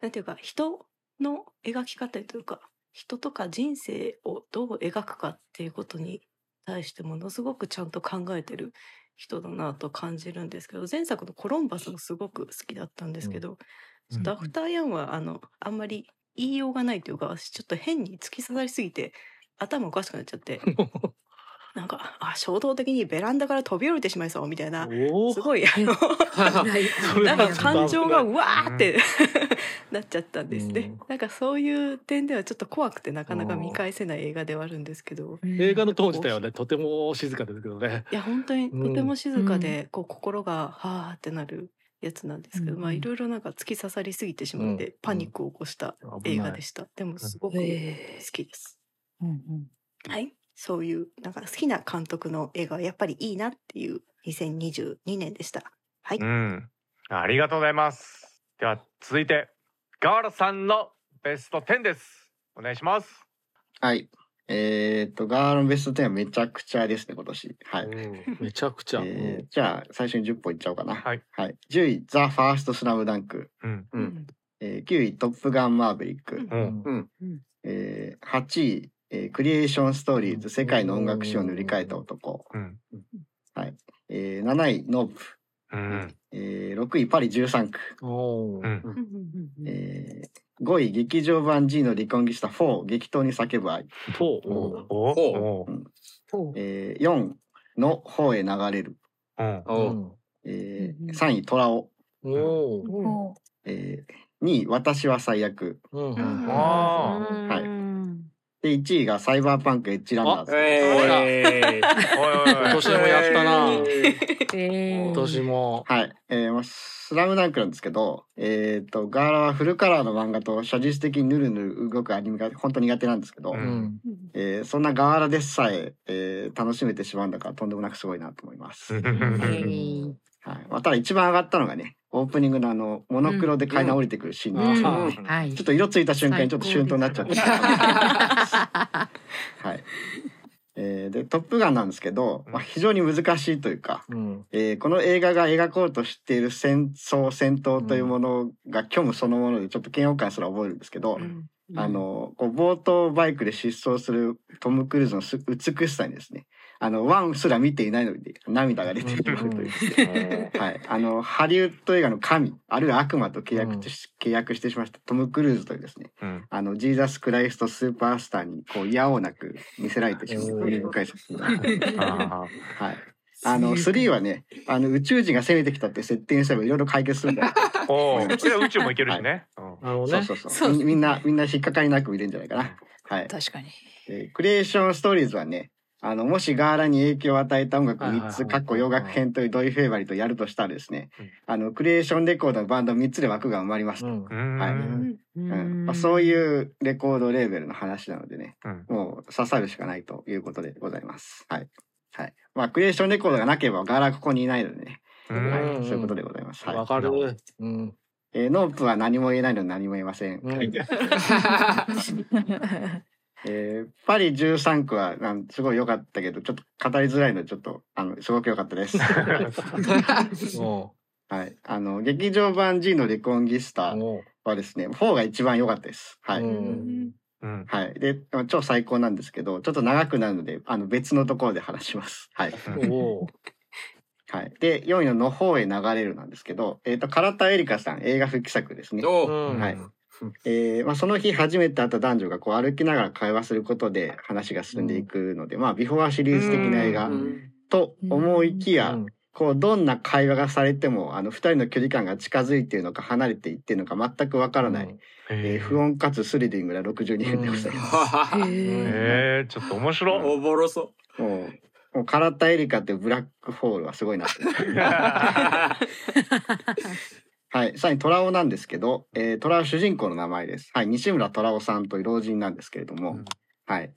なんていうか人の描き方というか人とか人生をどう描くかっていうことに対してものすごくちゃんと考えてる人だなと感じるんですけど前作の「コロンバス」もすごく好きだったんですけど、ちょっとアフターヤンはあのあんまり言いようがないというか私ちょっと変に突き刺さりすぎて頭おかしくなっちゃって なんかあ衝動的にベランダから飛び降りてしまいそうみたいな おすごいあのなんか感情がうわーって なっちゃったんですね、うん。なんかそういう点ではちょっと怖くてなかなか見返せない映画ではあるんですけど。映画の当時ではねとても静かですけどね。いや本当にうん。とても静かで、こう心がはーってなるやつなんですけど、うん。まあいろいろなんか突き刺さりすぎてしまって、うん。パニックを起こした映画でした、でもすごく好えきです、うん。うん。はい。そういうなんか好きな監督の映画はやっぱりいいなっていう2022年でした。はい、うん、ありがとうございます。では続いてガーラさんのベスト10です。お願いします。はい。えっ、と、ガールのベスト10はめちゃくちゃですね、今年。はい。めちゃくちゃ。えーじゃあ、最初に10本いっちゃおうかな。はい。はい。10位、ザ・ファースト・スラムダンク。うん、うん。えー9位、トップガン・マーヴェリック。うん、うん。うんえー8位、えークリエーション・ストーリーズ、世界の音楽史を塗り替えた男。うん、えー7位、ノープ。うん、えー6位、パリ13区。うん、えー5位、劇場版 G の離婚ギスタ4、激闘に叫ぶ愛。と、おおお、ほうえー4、の方へ流れる。うん、おうん。えーうんうん。3位、トラオ。おー。ほえー2位、私は最悪。うん。ううん。あうんはい。うんで、1位がサイバーパンクエッジランナーズ。えーおいおいおい今年もやったなえー今年も。はい。えーまあ、スラムダンクなんですけど、えっ、と、ガーラはフルカラーの漫画と写実的にヌルヌル動くアニメが本当に苦手なんですけど、ううんん。えーそんなガーラでさええー楽しめてしまうんだからとんでもなくすごいなと思います。はい。えーまあ、ただ一番上がったのがね、オープニングのあの、モノクロで階段降りてくるシーンうん。うん。はい。ちょっと色ついた瞬間にちょっとシュンとなっちゃって。はい。えーで、トップガンなんですけど、まあ、非常に難しいというか、うん。えーこの映画が描こうとしている戦争、戦闘というものが虚無そのものでちょっと嫌悪感すら覚えるんですけど、うん。あの、こう冒頭バイクで疾走するトム・クルーズのす美しさにですね、あのワンすら見ていないので涙が出てしまうという。はい、あのハリウッド映画の神あるいは悪魔と契約し、契約してしましたトム・クルーズというですねうんあのジーザス・クライスト・スーパースターにこう嫌おうなく見せられてしまうという深い作品ですあはい。あの3はねあの宇宙人が攻めてきたって設定にすればいろいろ解決するんだおお。それは宇宙も行けるしね。うんなるほどねそうそうそうみみんなみんな引っかかりなく見れるんじゃないかな。はい。確かに。えークリエーションストーリーズはね、あの、もしガーラに影響を与えた音楽3はいはいはいつ、かっこ洋楽編というドイフェイバリとやるとしたらですねうん、あの、クリエーションレコードのバンド3つで枠が埋まりますと。そういうレコードレーベルの話なのでね、うんもう刺さるしかないということでございます。はい。はい。まあ、クリエーションレコードがなければガーラここにいないのでね、うはいそういうことでございます。はいわ。かる。うん。えーノープは何も言えないので何も言えません。うんえーパリ13区はなんすごい良かったけど、ちょっと語りづらいので、ちょっと、あの、すごく良かったです。お はい。あの、劇場版 G のレコンギスタはですね、4が一番良かったです。はい。はい。で、超最高なんですけど、ちょっと長くなるので、あの、別のところで話します。はい。はい。で、4位のの方へ流れるなんですけど、えっ、と、唐田エリカさん、映画復帰作ですね。はいえーまあ、その日初めて会った男女がこう歩きながら会話することで話が進んでいくので、まあ、ビフォーシリーズ的な映画うんと思いきや、うんこうどんな会話がされてもあの2人の距離感が近づいているのか離れていっているのか全くわからない、えー不音。穏かつスリリングな62分でございます。へえ。ええ、ちょっと面白い。おもろそもうもう唐田エリカっていうブラックホールはすごいなって。はい、さらに虎尾なんですけど、えー、虎尾主人公の名前です。はい、西村虎尾さんという老人なんですけれども、うんはい。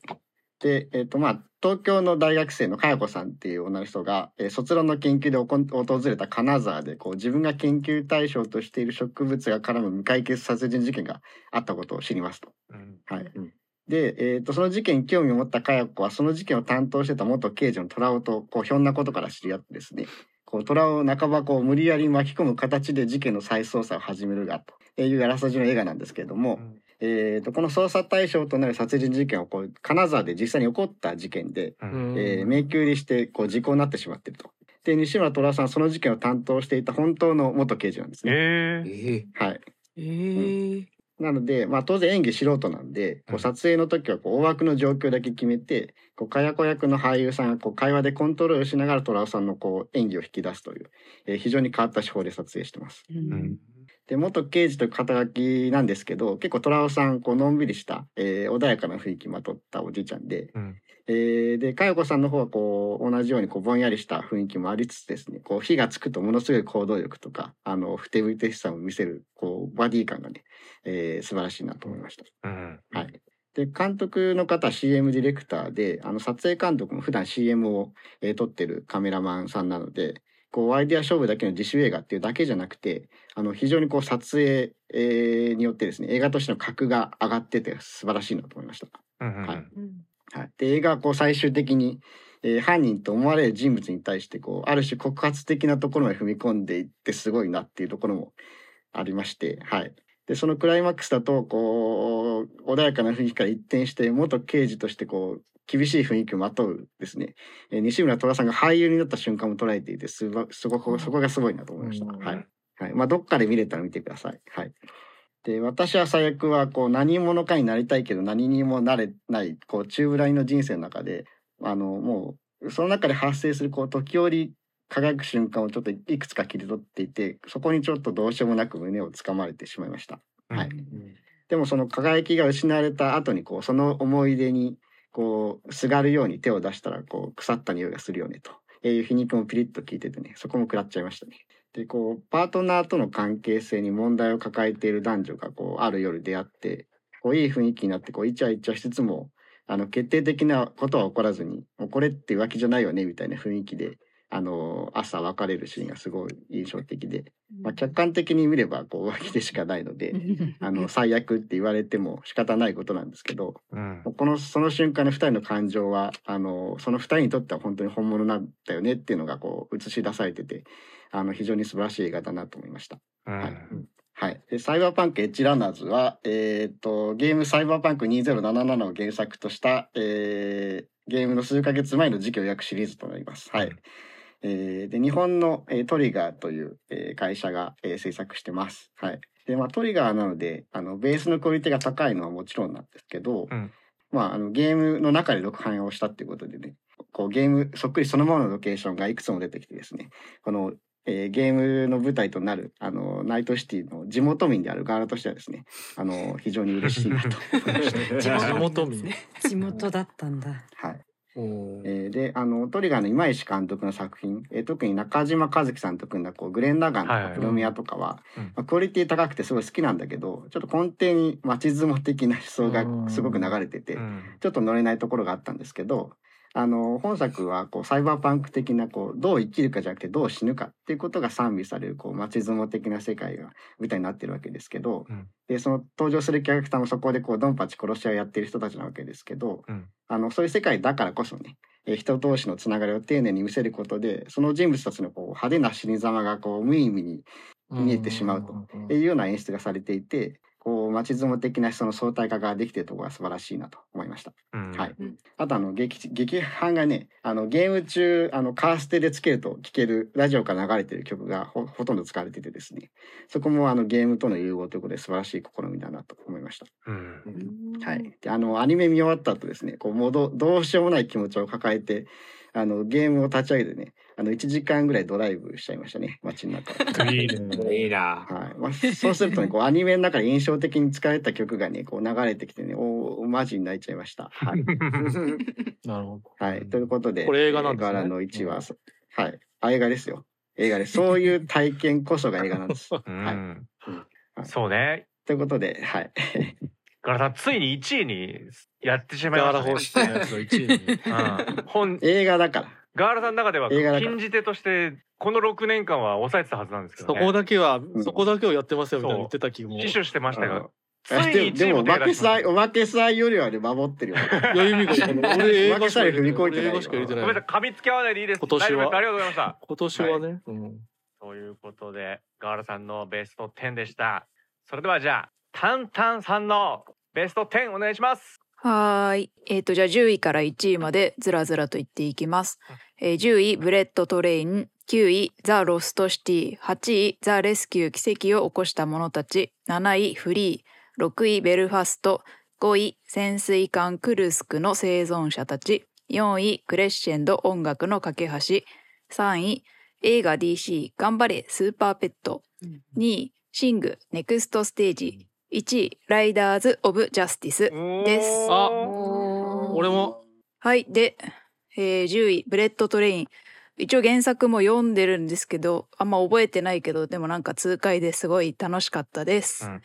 で、えっ、とまあ東京の大学生の佳代子さんっていう女の人が、えー卒論の研究でおこん訪れた金沢でこう自分が研究対象としている植物が絡む未解決殺人事件があったことを知りますと。うんはいうんで、えー、とその事件に興味を持った佳代子はその事件を担当してた元刑事の虎尾とこうひょんなことから知り合ってですねこう虎尾を半ばこう無理やり巻き込む形で事件の再捜査を始めるがというあらすじの映画なんですけれども、えー、とこの捜査対象となる殺人事件はこう金沢で実際に起こった事件で、うん。えー迷宮入りしてこう時効になってしまっていると。で西村虎尾さんはその事件を担当していた本当の元刑事なんですね。ええ。えはい。ええなので、まあ、当然演技素人なんで、こう撮影の時はこう大枠の状況だけ決めて、こう、かや子役の俳優さんがこう会話でコントロールしながら虎尾さんのこう演技を引き出すという、えー非常に変わった手法で撮影してます。うん。で、元刑事という肩書きなんですけど、結構虎尾さん、こう、のんびりした、えー穏やかな雰囲気まとったおじいちゃんで、うんえーで、かよこさんの方はこう、同じようにこう、ぼんやりした雰囲気もありつつですね、こう、火がつくとものすごい行動力とか、あの、ふてぶてしさを見せる、こう、バディ感がね、えー素晴らしいなと思いました。うんはい。で、監督の方は CM ディレクターで、あの、撮影監督も普段 CM を、えー撮ってるカメラマンさんなので、こう、アイデア勝負だけの自主映画っていうだけじゃなくて、あの、非常にこう、撮影、えーによってですね、映画としての格が上がってて素晴らしいなと思いました。うんはいはい、で映画はこう最終的に、えー犯人と思われる人物に対してこうある種告発的なところまで踏み込んでいってすごいなっていうところもありまして、はい、でそのクライマックスだとこう穏やかな雰囲気から一転して元刑事としてこう厳しい雰囲気をまとうですね、えー西村虎さんが俳優になった瞬間も捉えていてすごくそこがすごいなと思いました。うん。はい。はい。まあ、どっかで見れたら見てください。はいで私は最悪はこう何者かになりたいけど何にもなれないこう中ぶらりの人生の中であのもうその中で発生するこう時折輝く瞬間をちょっといくつか切り取っていてそこにちょっとどうしようもなく胸をつかまれてしまいました。はい、でもその輝きが失われた後にこうその思い出にこうすがるように手を出したらこう腐った匂いがするよねという皮肉もピリッと聞いててねそこも食らっちゃいましたね。でこうパートナーとの関係性に問題を抱えている男女がこうある夜出会ってこういい雰囲気になってこうイチャイチャしつつもあの決定的なことは起こらずにもうこれって浮気じゃないよねみたいな雰囲気であの朝別れるシーンがすごい印象的で、まあ、客観的に見ればこう浮気でしかないので あの最悪って言われても仕方ないことなんですけどうん。このその瞬間の2人の感情はあのその2人にとっては本当に本物なんだよねっていうのがこう映し出されててあの非常に素晴らしい映画だなと思いました。うんはいはい。で、サイバーパンクエッジランナーズは、えっ、と、ゲームサイバーパンク2077を原作とした、えーゲームの数ヶ月前の時期を訳シリーズとなります。はい。えーで、日本の、えートリガーという、えー会社が、えー制作してます。はい。で、まあ、トリガーなので、あの、ベースのクオリティが高いのはもちろんなんですけど、うんまあ、あの、ゲームの中で録版をしたっていうことでね、こう、ゲーム、そっくりそのままのロケーションがいくつも出てきてですね、この、えーゲームの舞台となる、あの、ナイトシティの地元民である側としてはですね、あの、非常に嬉しいなと思いました。地元民。地元だったんだ。はい。えーで、あの、トリガーの今石監督の作品、えー特に中島和樹さんと組んだ、こう、グレン・ラガンとはいはいかプロミアとかは、うんまあ、クオリティ高くてすごい好きなんだけど、ちょっと根底に街相撲的な思想がすごく流れてて、うんちょっと乗れないところがあったんですけど、あの、本作は、こう、サイバーパンク的な、こう、どう生きるかじゃなくて、どう死ぬかっていうことが賛美される、こう、街相撲的な世界が舞台になってるわけですけど、うん。で、その登場するキャラクターもそこで、こう、ドンパチ殺し合いをやってる人たちなわけですけど、うん。あの、そういう世界だからこそね、えー人同士のつながりを丁寧に見せることで、その人物たちのこう派手な死に様がこう無意味に見えてしまうというような演出がされていて、こう街相撲的なその相対化ができているところが素晴らしいなと思いました。うんはいうん。あとあの劇劇版がね、あのゲーム中あのカーステでつけると聴けるラジオから流れてる曲がほほとんど使われててですね、そこもあのゲームとの融合ということで素晴らしい試みだなと思いました。うんはい。で、あの、アニメ見終わった後ですね、こう、もうどどうしようもない気持ちを抱えて、あの、ゲームを立ち上げてね、あの、1時間ぐらいドライブしちゃいましたね、街の中を。いいね。いいな。はい。まあ、そうするとね、こう、アニメの中で印象的に使われた曲がね、こう、流れてきてね、おーマジに泣いちゃいました。はい。なるほど。はい。ということで、これ映画なんですね柄の1は、はい。あ、映画ですよ。映画です。そういう体験こそが映画なんです。うはい。んはいそうね。ということで、はい。ガラさんついに1位にやってしまいましたね。方式のやつを1位に。うん本映画だから。ガーラさんの中では禁じ手としてこの6年間は抑えてたはずなんですけどそね。こだけは、んそこだけをやってますよみたいな言ってた気も。死守してましたがあ、ついに1位ででも、も手おまけさい、出しましたおまけさいよりはね、守ってるよ。いや、意味が分かんない。俺映画しか入れてない。映画しか入れてないごめんなさい、噛みつき合わないでいいです。今年はありがとうございました。今年はね。うんということで、ガーラさんのベスト10でした。それではじゃあ、タンタンさんのベスト10お願いします。はーい。えっ、と、じゃあ10位から1位までずらずらと言っていきます。えー10位、ブレットトレイン。9位、ザ・ロストシティ。8位、ザ・レスキュー奇跡を起こした者たち。7位、フリー。6位、ベルファスト。5位、潜水艦クルスクの生存者たち。4位、クレッシェンド音楽の架け橋。3位、映画 DC 頑張れスーパーペット。2位、シングネクストステージ。1位、ライダーズ・オブ・ジャスティス。ですあ俺も。はい。で、えー10位、ブレットトレイン。一応原作も読んでるんですけど、あんま覚えてないけど、でもなんか痛快ですごい楽しかったです。うん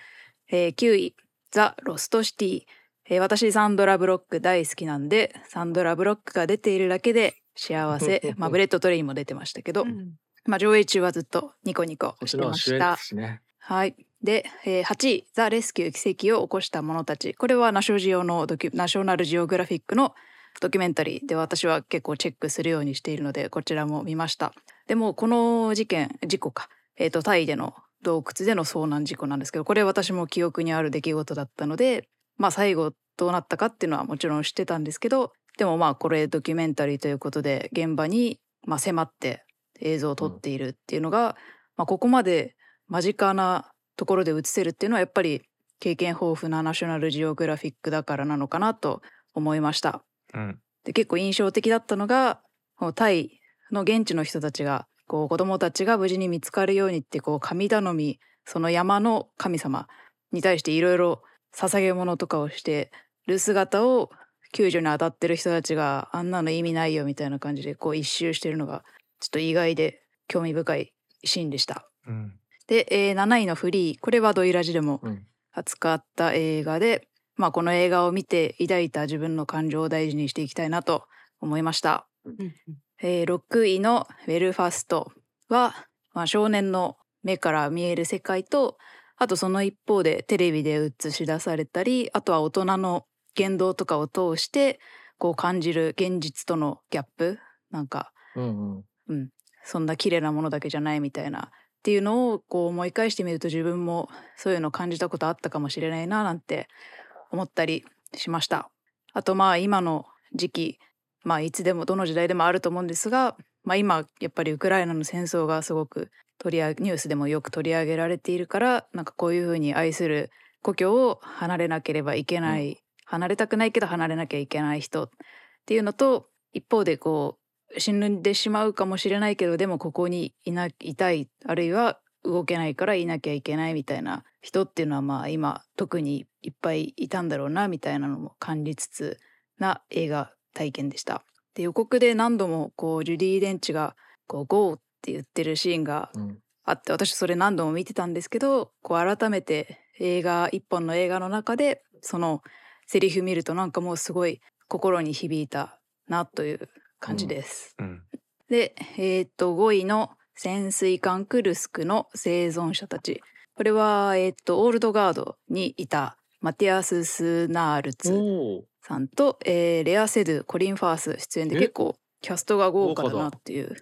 えー9位、ザ・ロストシティ。えー私、サンドラ・ブロック大好きなんで、サンドラ・ブロックが出ているだけで幸せ。まあ、ブレットトレインも出てましたけど、うんまあ、上映中はずっとニコニコしてました。ね。はい。で、えー8位、ザ・レスキュー奇跡を起こした者たち。これはナショジオのドキュナショナルジオグラフィックのドキュメンタリーで私は結構チェックするようにしているので、こちらも見ました。でも、この事件、事故か。えっ、と、タイでの洞窟での遭難事故なんですけど、これ私も記憶にある出来事だったので、まあ最後どうなったかっていうのはもちろん知ってたんですけど、でもまあこれドキュメンタリーということで現場にまあ迫って映像を撮っているっていうのが、まあここまで間近なところで映せるっていうのはやっぱり経験豊富なナショナルジオグラフィックだからなのかなと思いました。うん。で結構印象的だったのがタイの現地の人たちがこう子供たちが無事に見つかるようにってこう神頼みその山の神様に対していろいろ捧げ物とかをしてる姿を救助に当たってる人たちがあんなの意味ないよみたいな感じでこう一周してるのがちょっと意外で興味深いシーンでした。うん。で、えー7位のフリーこれはドイラジでもうん扱った映画で、まあ、この映画を見て抱いた自分の感情を大事にしていきたいなと思いました。うんえー6位の「ベルファストは」まあ、少年の目から見える世界とあとその一方でテレビで映し出されたりあとは大人の言動とかを通してこう感じる現実とのギャップなんかうんうん。そんな綺麗なものだけじゃないみたいなっていうのをこう思い返してみると自分もそういうの感じたことあったかもしれないななんて思ったりしました。あとまあ今の時期まあいつでもどの時代でもあると思うんですが、まあ、今やっぱりウクライナの戦争がすごく取り上げニュースでもよく取り上げられているからなんかこういうふうに愛する故郷を離れなければいけない、離れたくないけど離れなきゃいけない人っていうのと一方でこう死んでしまうかもしれないけどでもここにいないたいあるいは動けないからいなきゃいけないみたいな人っていうのはまあ今特にいっぱいいたんだろうなみたいなのも感じつつな映画体験でした。で予告で何度もこうジュディ・デンチがこう「GO」って言ってるシーンがうんあって私それ何度も見てたんですけどこう改めて映画一本の映画の中でそのセリフ見るとなんかもうすごい心に響いたなという感じです。うんで、えーっと5位の潜水艦クルスクの生存者たち。これは、えーっとオールドガードにいたマティアス・スナールツさんと、えーレア・セドゥコリン・ファース出演でえ？結構キャストが豪華だ豪華だなっていう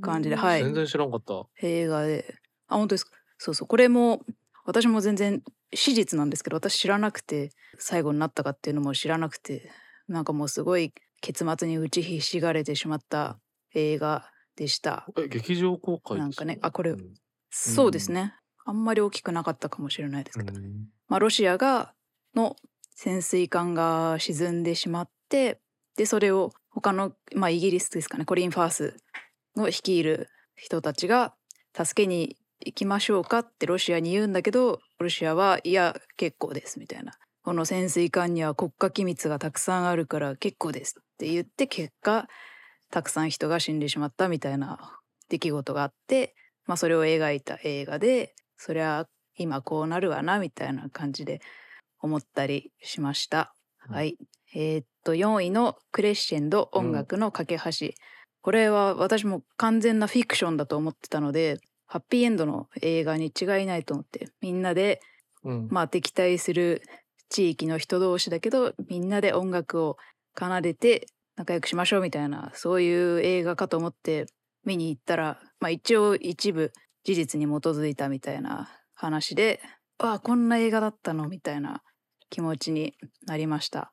感じではい。全然知らんかった。映画で。あ本当です。かそうそう。これも私も全然史実なんですけど私知らなくて最後になったかっていうのも知らなくてなんかもうすごい結末に打ちひしがれてしまった映画でした。え劇場公開なんかねあこれうん。そうですね。あんまり大きくなかったかもしれないですけど、まあ、ロシアがの潜水艦が沈んでしまってでそれを他の、まあ、イギリスですかねコリン・ファースの率いる人たちが助けに行きましょうかってロシアに言うんだけどロシアはいや結構ですみたいな。この潜水艦には国家機密がたくさんあるから結構ですって言って結果たくさん人が死んでしまったみたいな出来事があって、まあ、それを描いた映画でそりゃ今こうなるわなみたいな感じで思ったりしました。うんはい。えーっと4位のクレッシェンド音楽の架け橋、これは私も完全なフィクションだと思ってたのでハッピーエンドの映画に違いないと思ってみんなでうんまあ敵対する地域の人同士だけどみんなで音楽を奏でて仲良くしましょうみたいなそういう映画かと思って見に行ったら、まあ、一応一部事実に基づいたみたいな話でああこんな映画だったの？みたいな気持ちになりました。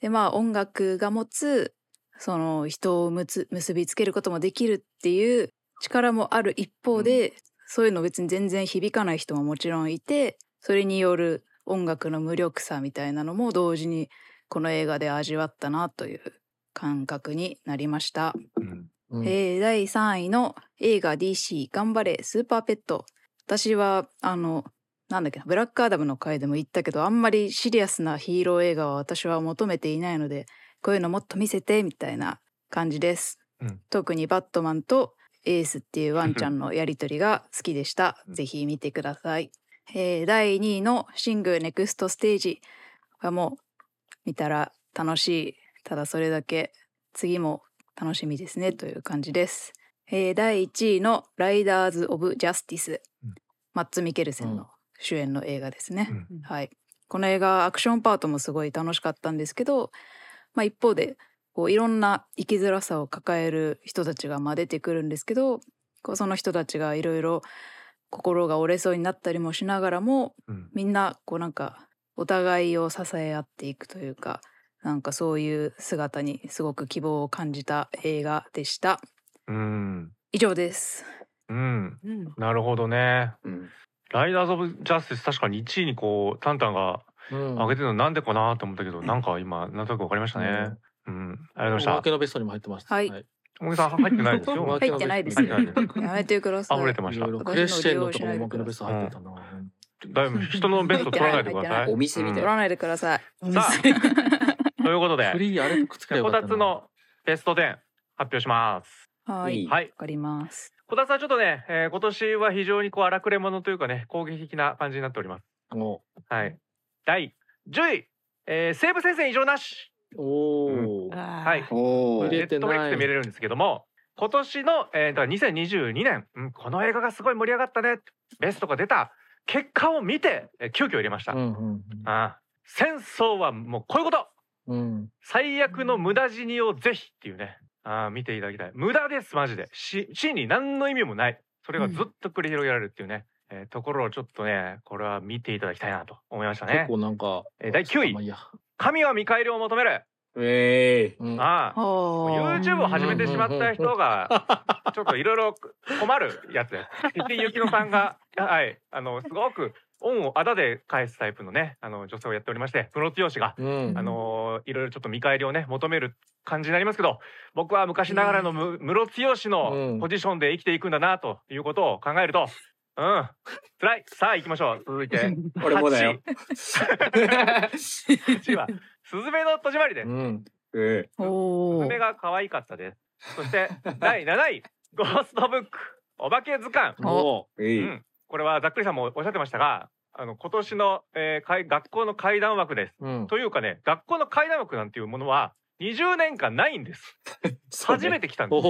でまあ音楽が持つその人をむつ結びつけることもできるっていう力もある一方で、そういうの別に全然響かない人ももちろんいてそれによる音楽の無力さみたいなのも同時にこの映画で味わったなという感覚になりました。うん。うん。えー第3位の映画 DC 頑張れスーパーペット。私はあのなんだっけなブラックアダムの回でも言ったけどあんまりシリアスなヒーロー映画は私は求めていないのでこういうのもっと見せてみたいな感じです、うん。特にバットマンとエースっていうワンちゃんのやりとりが好きでした。うん。ぜひ見てください、えー第2位のシングネクストステージはもう見たら楽しいただそれだけ次も楽しみですねという感じです。えー第1位の「ライダーズ・オブ・ジャスティス」うん。マッツ・ミケルセンうん。の主演の映画ですね。うん。はい、この映画アクションパートもすごい楽しかったんですけど、まあ、一方でこういろんな生きづらさを抱える人たちがまあ出てくるんですけどこうその人たちがいろいろ心が折れそうになったりもしながらもうん。みんなこうなんかお互いを支え合っていくというかなんかそういう姿にすごく希望を感じた映画でした。うん。以上です。うん。うん。なるほどね。うん。ライダーズ・オブ・ジャスティス確かに1位にこうタンタンがうん。上げてるのなんでかなと思ったけど、なんか今なんとなくわかりましたね。うん、ありがとうございまおまけのベストにも入ってます。はい。した。小木さん入ってないですよ。入ってないです。入ってないです。やめてください。あふれてました。いろいろ。クレッシェンドとかもおまけのベスト入ってたな。だいぶ人のベスト取らないでください。お店みたいな。取らないでください。さあ ということでフ、リーあれとくっつければこたつのベスト10発表します。はいはいわ。かりますこたつはちょっとね、えー今年は非常にこう荒くれ者というかね、攻撃的な感じになっております。おはい。第10位、えー西武戦線異常なし。おー。はい。おお入れてないネットフリックスで見れるんですけども今年の、えー、だから2022年、うん、この映画がすごい盛り上がったねベストが出た結果を見て、えー急遽入れました、うんうんあー戦争はもうこういうことうん。最悪の無駄死にをぜひっていうね。あー見ていただきたい。無駄ですマジで。し真に何の意味もない。それがずっと繰り広げられるっていうね、えーところをちょっとねこれは見ていただきたいなと思いました結ね構なんか、えー第九位。神は見返りを求める。ええうん。ああ YouTube を始めてしまった人が ちょっといろいろ困るやつ。です。石井ゆきのさんがはい。あのすごく恩をあだで返すタイプのねあの女性をやっておりましてプロティオ氏がうん。あのいろいろちょっと見返りをね求める感じになりますけど僕は昔ながらのむムロツヨシのポジションで生きていくんだなということを考えるとうん。辛い。さあ行きましょう。続いて。俺もだよ。8位はスズメの戸締まりで。すう。ん。えおー。娘が可愛かったです。そして第7位、ゴーストブック、お化け図鑑。おうん、これはざっくりさんもおっしゃってましたが、あの今年の、えーかい学校の怪談枠です。うんというかね、学校の怪談枠なんていうものは20年間ないんです。初めて。て来たんです。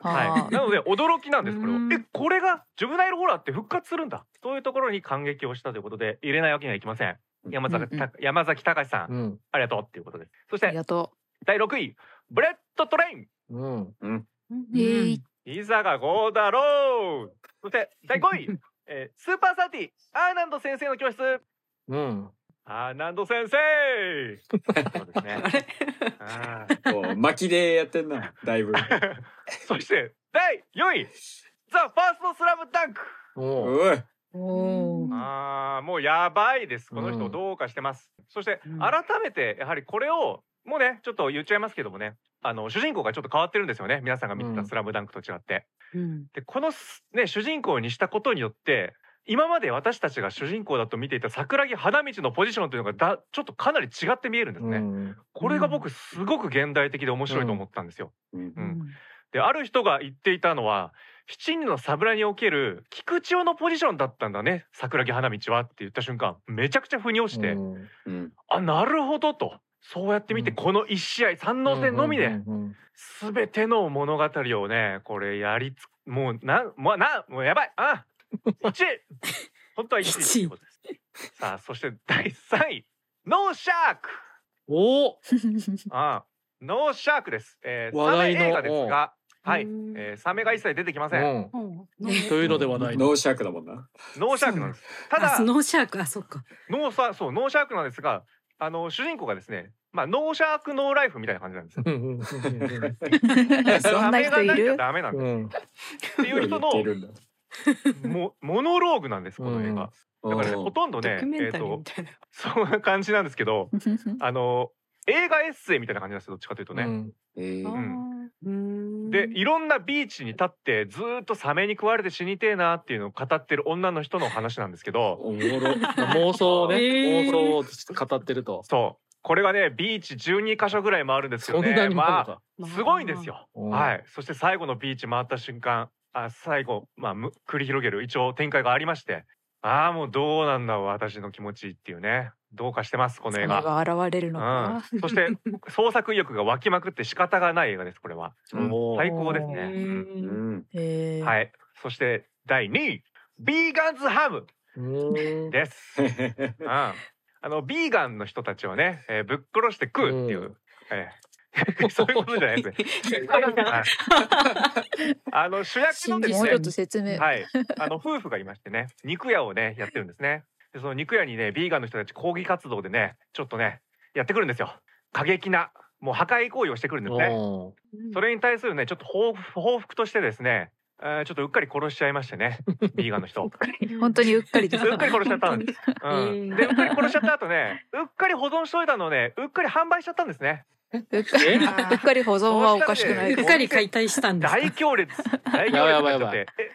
はい、なので驚きなんですこれうんは。えこれがジュブナイルホラーって復活するんだ。そういうところに感激をしたということで入れないわけにはいきません。山崎,、うんうん山崎隆さん、うんありがとうっていうことです。そしてありがと第6位、ブレットトレイン。うんう。えーいざがゴーだろうそして第5位、えースーパーサーティアーナンド先生の教室。うん。アーナンド先生。そうですね。あー。こう巻きでやってんな、だいぶ。そして第4位ザ・ファーストスラムダンク。おおあーもうやばいです。このうん人どうかしてます、そしてうん。改めてやはりこれをもうねちょっと言っちゃいますけどもねあの主人公がちょっと変わってるんですよね。皆さんが見てた「うん。スラムダンクと違って、うん。でこのすね主人公にしたことによって今まで私たちが主人公だと見ていた桜木花道のポジションというのがだちょっとかなり違って見えるんですね、うん。これが僕すごく現代的で面白いと思ったんですよ、うん。うん。である人が言っていたのは七人の侍における菊千代のポジションだったんだね桜木花道はって言った瞬間めちゃくちゃ腑に落ちて、うんうん。あなるほどとそうやって見てうん。この一試合三能戦のみでうんうん全ての物語をねこれやりつもうなんもうなもうやばいあ一位 本当は一位ってことです。さあそして第三位ノーシャーク。おおあノーシャークです、えー、話題の映画ですがはい、うん。えー、サメが一切出てきません、うん。うん。というので話題のノーシャークだもんな。ノーシャークなんです。ただノーシャーク。あそっか。ノーサそうノーシャークなんですがあの主人公がですねまあノーシャークノーライフみたいな感じなんですよそんな人いるダメなんですうんっていう人のも。モノローグなんですこの映画、だからねほとんどねえーと。そんな感じなんですけどあの映画エッセイみたいな感じなんですよどっちかというとね、うんえーうんでいろんなビーチに立ってずーっとサメに食われて死にてえなっていうのを語ってる女の人の話なんですけど。妄想ね えー。妄想を語ってると。そう。これがねビーチ12箇所ぐらい回るんですそよねまか。あすごいんですよ。うんはい。そして最後のビーチ回った瞬間あ最後まあむ繰り広げる一応展開がありましてああもうどうなんだ私の気持ちっていうね。どうかしてますこの映画。が現れるのか。うん、そして 創作意欲が湧きまくって仕方がない映画ですこれは。最高ですね、へうん。ー。うん。はい。そして第2位ビーガンズハムうんです、うん、あのビーガンの人たちをね、えーぶっ殺して食うっていう、えー そういうことじゃないですね。はい。あの主役のですねもうちょっと説明。はい、あの夫婦がいましてね肉屋をねやってるんですね。でその肉屋にねビーガンの人たち抗議活動でねちょっとねやってくるんですよ。過激なもう破壊行為をしてくるんですね。おそれに対するねちょっと報復報復としてですね、えーちょっとうっかり殺しちゃいましてねビーガンの人。う 本当にうっかりですっかり殺しちゃったんです、うん、でうっかり殺しちゃった後ねうっかり保存しといたのをねうっかり販売しちゃったんですねうっかりうっかり保存はおかしくないうそっかり解体したんですか？大行列。大行列にやばいやばいやばい。なっちゃって。え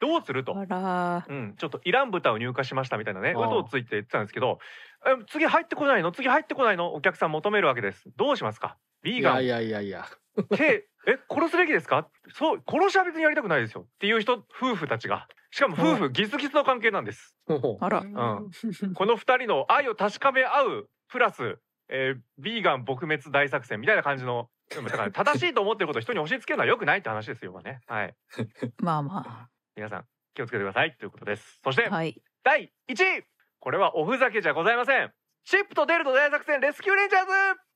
どうすると？あらうん、ちょっとイラン豚を入荷しましたみたいなね、ああ嘘をついて言ってたんですけど、え次入ってこないの？次入ってこないの？お客さん求めるわけです。どうしますか？ビーガン。いやいやいやいや。手、え、殺すべきですか？そう、殺しは別にやりたくないですよ。っていう人、夫婦たちが。しかも夫婦ギスギスの関係なんです。おあら。うん。この二人の愛を確かめ合う、プラス、えービーガン撲滅大作戦みたいな感じの、でもだから正しいと思ってることを人に押し付けるのは良くないって話ですよ、今ね。はい。まあま皆さん、気をつけてください。ということです。そして、あはい。第1位。これはおふざけじゃございません。シップとデルと大作戦レスキューレンジャーズ。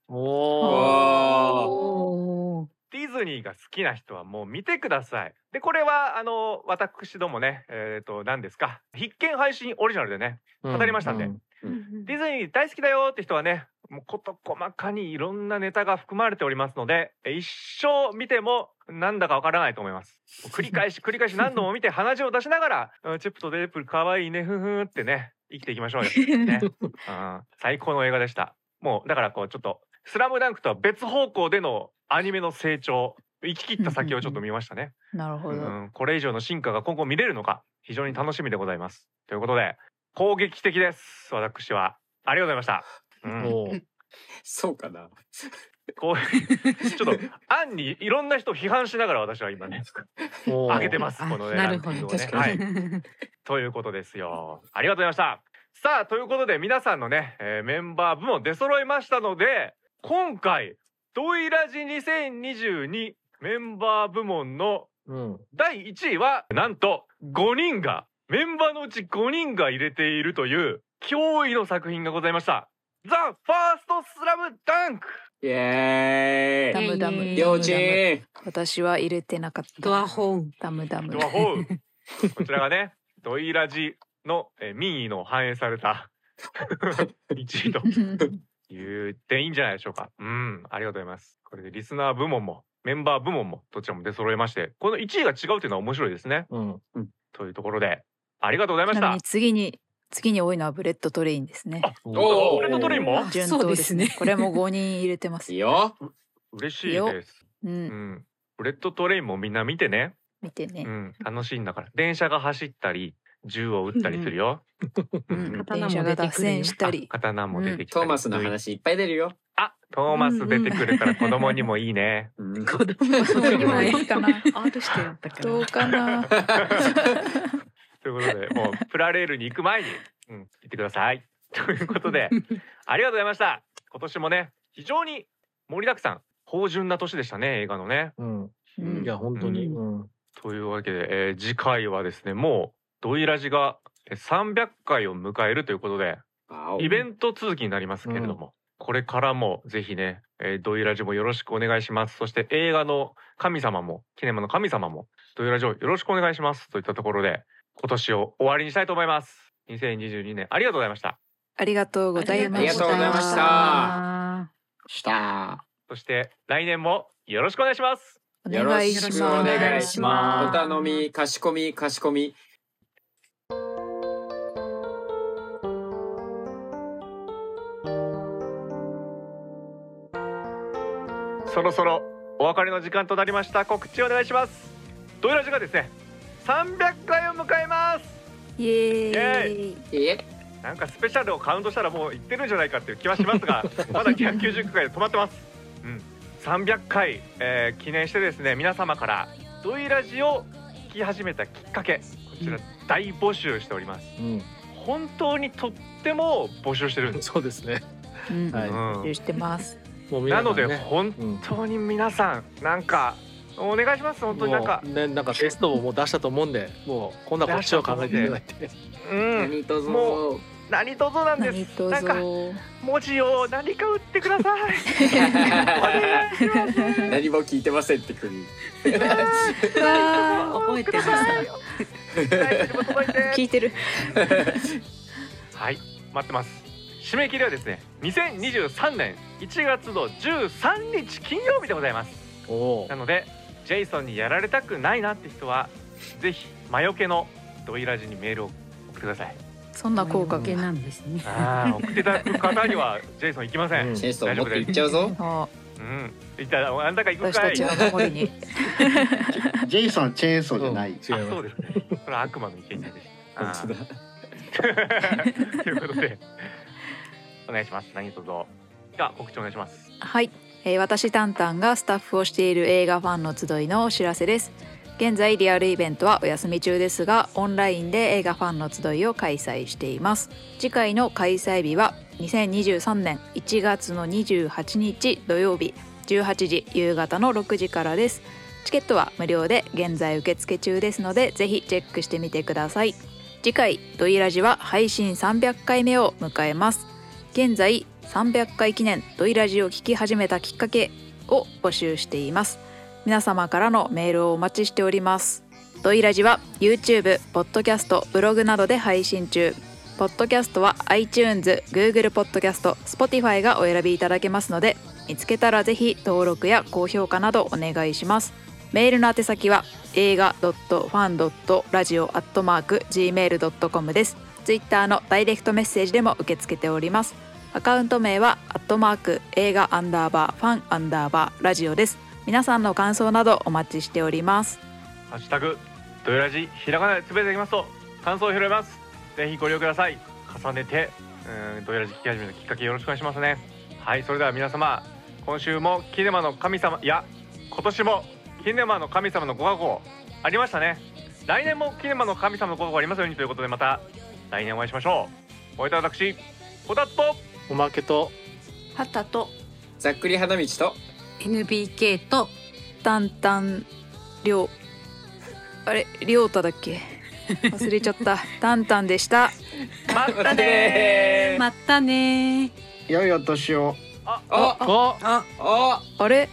おわおーディズズニーが好きな人はもう見てください。でこれはあの私どもねえっ、と何ですか？必見配信オリジナルでね語りましたんで、うんディズニー大好きだよって人はねもう事細かにいろんなネタが含まれておりますのでえ一生見てもなんだかわからないと思います。繰り返し 繰り返し何度も見て鼻血を出しながらうんチップとデープル可愛いねふんふんってね生きていきましょうよ、ね。うん、最高の映画でした。もうだからこうちょっと「スラムダンクとは別方向でのアニメの成長。生き切った先をちょっと見ましたね。なるほど。うん、これ以上の進化が今後見れるのか非常に楽しみでございます。ということで攻撃的です。私は。ありがとうございました。うん、そうかな。こう ちょっと案にいろんな人を批判しながら私は今ね上げてます。あこのねなるほどランキングをね。確かはい。に。ということですよ。ありがとうございました。さあということで皆さんのね、えーメンバー部門出揃いましたので今回ドイラジ2022メンバー部門のうん第1位はなんと5人がメンバーのうち5人が入れているという驚異の作品がございました。ザ・ファーストスラムダンクイエーイ。ダムダム。えーりょうちん。私は入れてなかった。ドアホーン。ダムダムド。アホウ こちらがねドイラジの、えー民意の反映された 1位と言っていいんじゃないでしょうか。うん、ありがとうございます。これでリスナー部門もメンバー部門もどちらも出揃えまして、この1位が違うというのは面白いですね。うんというところで、ありがとうございましたちなみに。次に次に多いのはブレットトレインですね。ブレットトレインも？あ順当そうですね。これも5人入れてますいい。よ。嬉しいです。う。うんん。ブレットトレインもみんな見てね。見てねう。ん。楽しいんだから。電車が走ったり、銃を撃ったりするよ。うん刀も出てくるしたり。刀も出てきたり。トーマスの話いっぱい出るよ。あ、トーマス出てくるから子供にもいいね。うん子供にもいいかな。R してやったからどうかな。ということで、もうプラレールに行く前に、うん、行ってください。ということで、ありがとうございました。今年もね、非常に盛りだくさん、芳醇な年でしたね、映画のね。うんうんいや本当にううんというわけで、えー次回はですね、もう、ドイラジがえー300回を迎えるということで、イベント続きになりますけれども、これからもぜひね、えードイラジもよろしくお願いします。そして映画の神様も、キネマの神様も、ドイラジをよろしくお願いします。といったところで、今年を終わりにしたいと思います。2022年ありがとうございました。ありがとうございました。ありがとうございましたあした。そして来年もよろしくお願いします。およろ願いします。しくお願いします。おす頼み、かしこみ、かしこみ。そろそろお別れの時間となりました。告知お願いします。ドイラジがですね、300回を迎えます。イエーイ。なんかスペシャルをカウントしたらもういってるんじゃないかっていう気はしますが まだ190回で止まってます、うん、300回、えー記念してですね皆様からドイラジを聞き始めたきっかけこちら大募集しておりますうん本当にとっても募集してるんです、そうですねうん。はいうん募集してます。もう皆なので本うん当に皆さんなんかお願いします。本当になんか。もうねなんかテストをもう出したと思うんでもう今度はこっちを考えていただいて。うん。何とぞ。も何卒なんで何とすなんかぞ。文字を何か打ってください。お願いします。何も聞いてませんってく覚えてまし聞いてる。はい、待ってます。締め切りはですね、2023年1月の13日金曜日でございます。なので、ジェイソンにやられたくないなって人は、ぜひ魔除けのドイラジにメールを送ってください。そんな効果が。系なんですね。ああ、送っていただく方には ジェイソン行きません。うんチェイソーもっと大丈夫です言っちゃうぞ。あうん、いたあんたが行くかい。私たちの守りに。ジェイソンチェーンソーじゃない。違いあ、ますそうですね。それは悪魔の意見でした。本当だ。ということで、お願いします。何卒。じゃ告知お願いします。はい、えー私タンタンがスタッフをしている映画ファンの集いのお知らせです現在リアルイベントはお休み中ですがオンラインで映画ファンの集いを開催しています次回の開催日は2023年1月の28日土曜日18時夕方の6時からですチケットは無料で現在受付中ですのでぜひチェックしてみてください次回ドイラジは配信300回目を迎えます現在300回記念ドイラジを聞き始めたきっかけを募集しています。皆様からのメールをお待ちしております。ドイラジは YouTube、ポッドキャスト、ブログなどで配信中。ポッドキャストは iTunes、Google ポッドキャスト、Spotify がお選びいただけますので見つけたらぜひ登録や高評価などお願いします。メールの宛先は映画 .fan.radio.gmail.com です。ツイッターのダイレクトメッセージでも受け付けております。アカウント名はアットマーク映画アンダーバーファンアンダーバーラジオです。皆さんの感想などお待ちしております。ハッシュタグドヨラジひらがなでつぶやいていきますと感想を拾います。ぜひご利用ください。重ねてうんドヨラジ聞き始めたきっかけよろしくお願いしますね。はいそれでは皆様今週もキネマの神様いや今年もキネマの神様のご加護ありましたね。来年もキネマの神様のご加護ありますようにということでまた来年お会いしましょう。お会いいた私コタッと。おまけと。はたと。ざっくり花道と。NBK と。タンタンりょう。あれりょうただっけ？忘れちゃった。タンタンでした。またね またね良いお年を。あああああ。れ？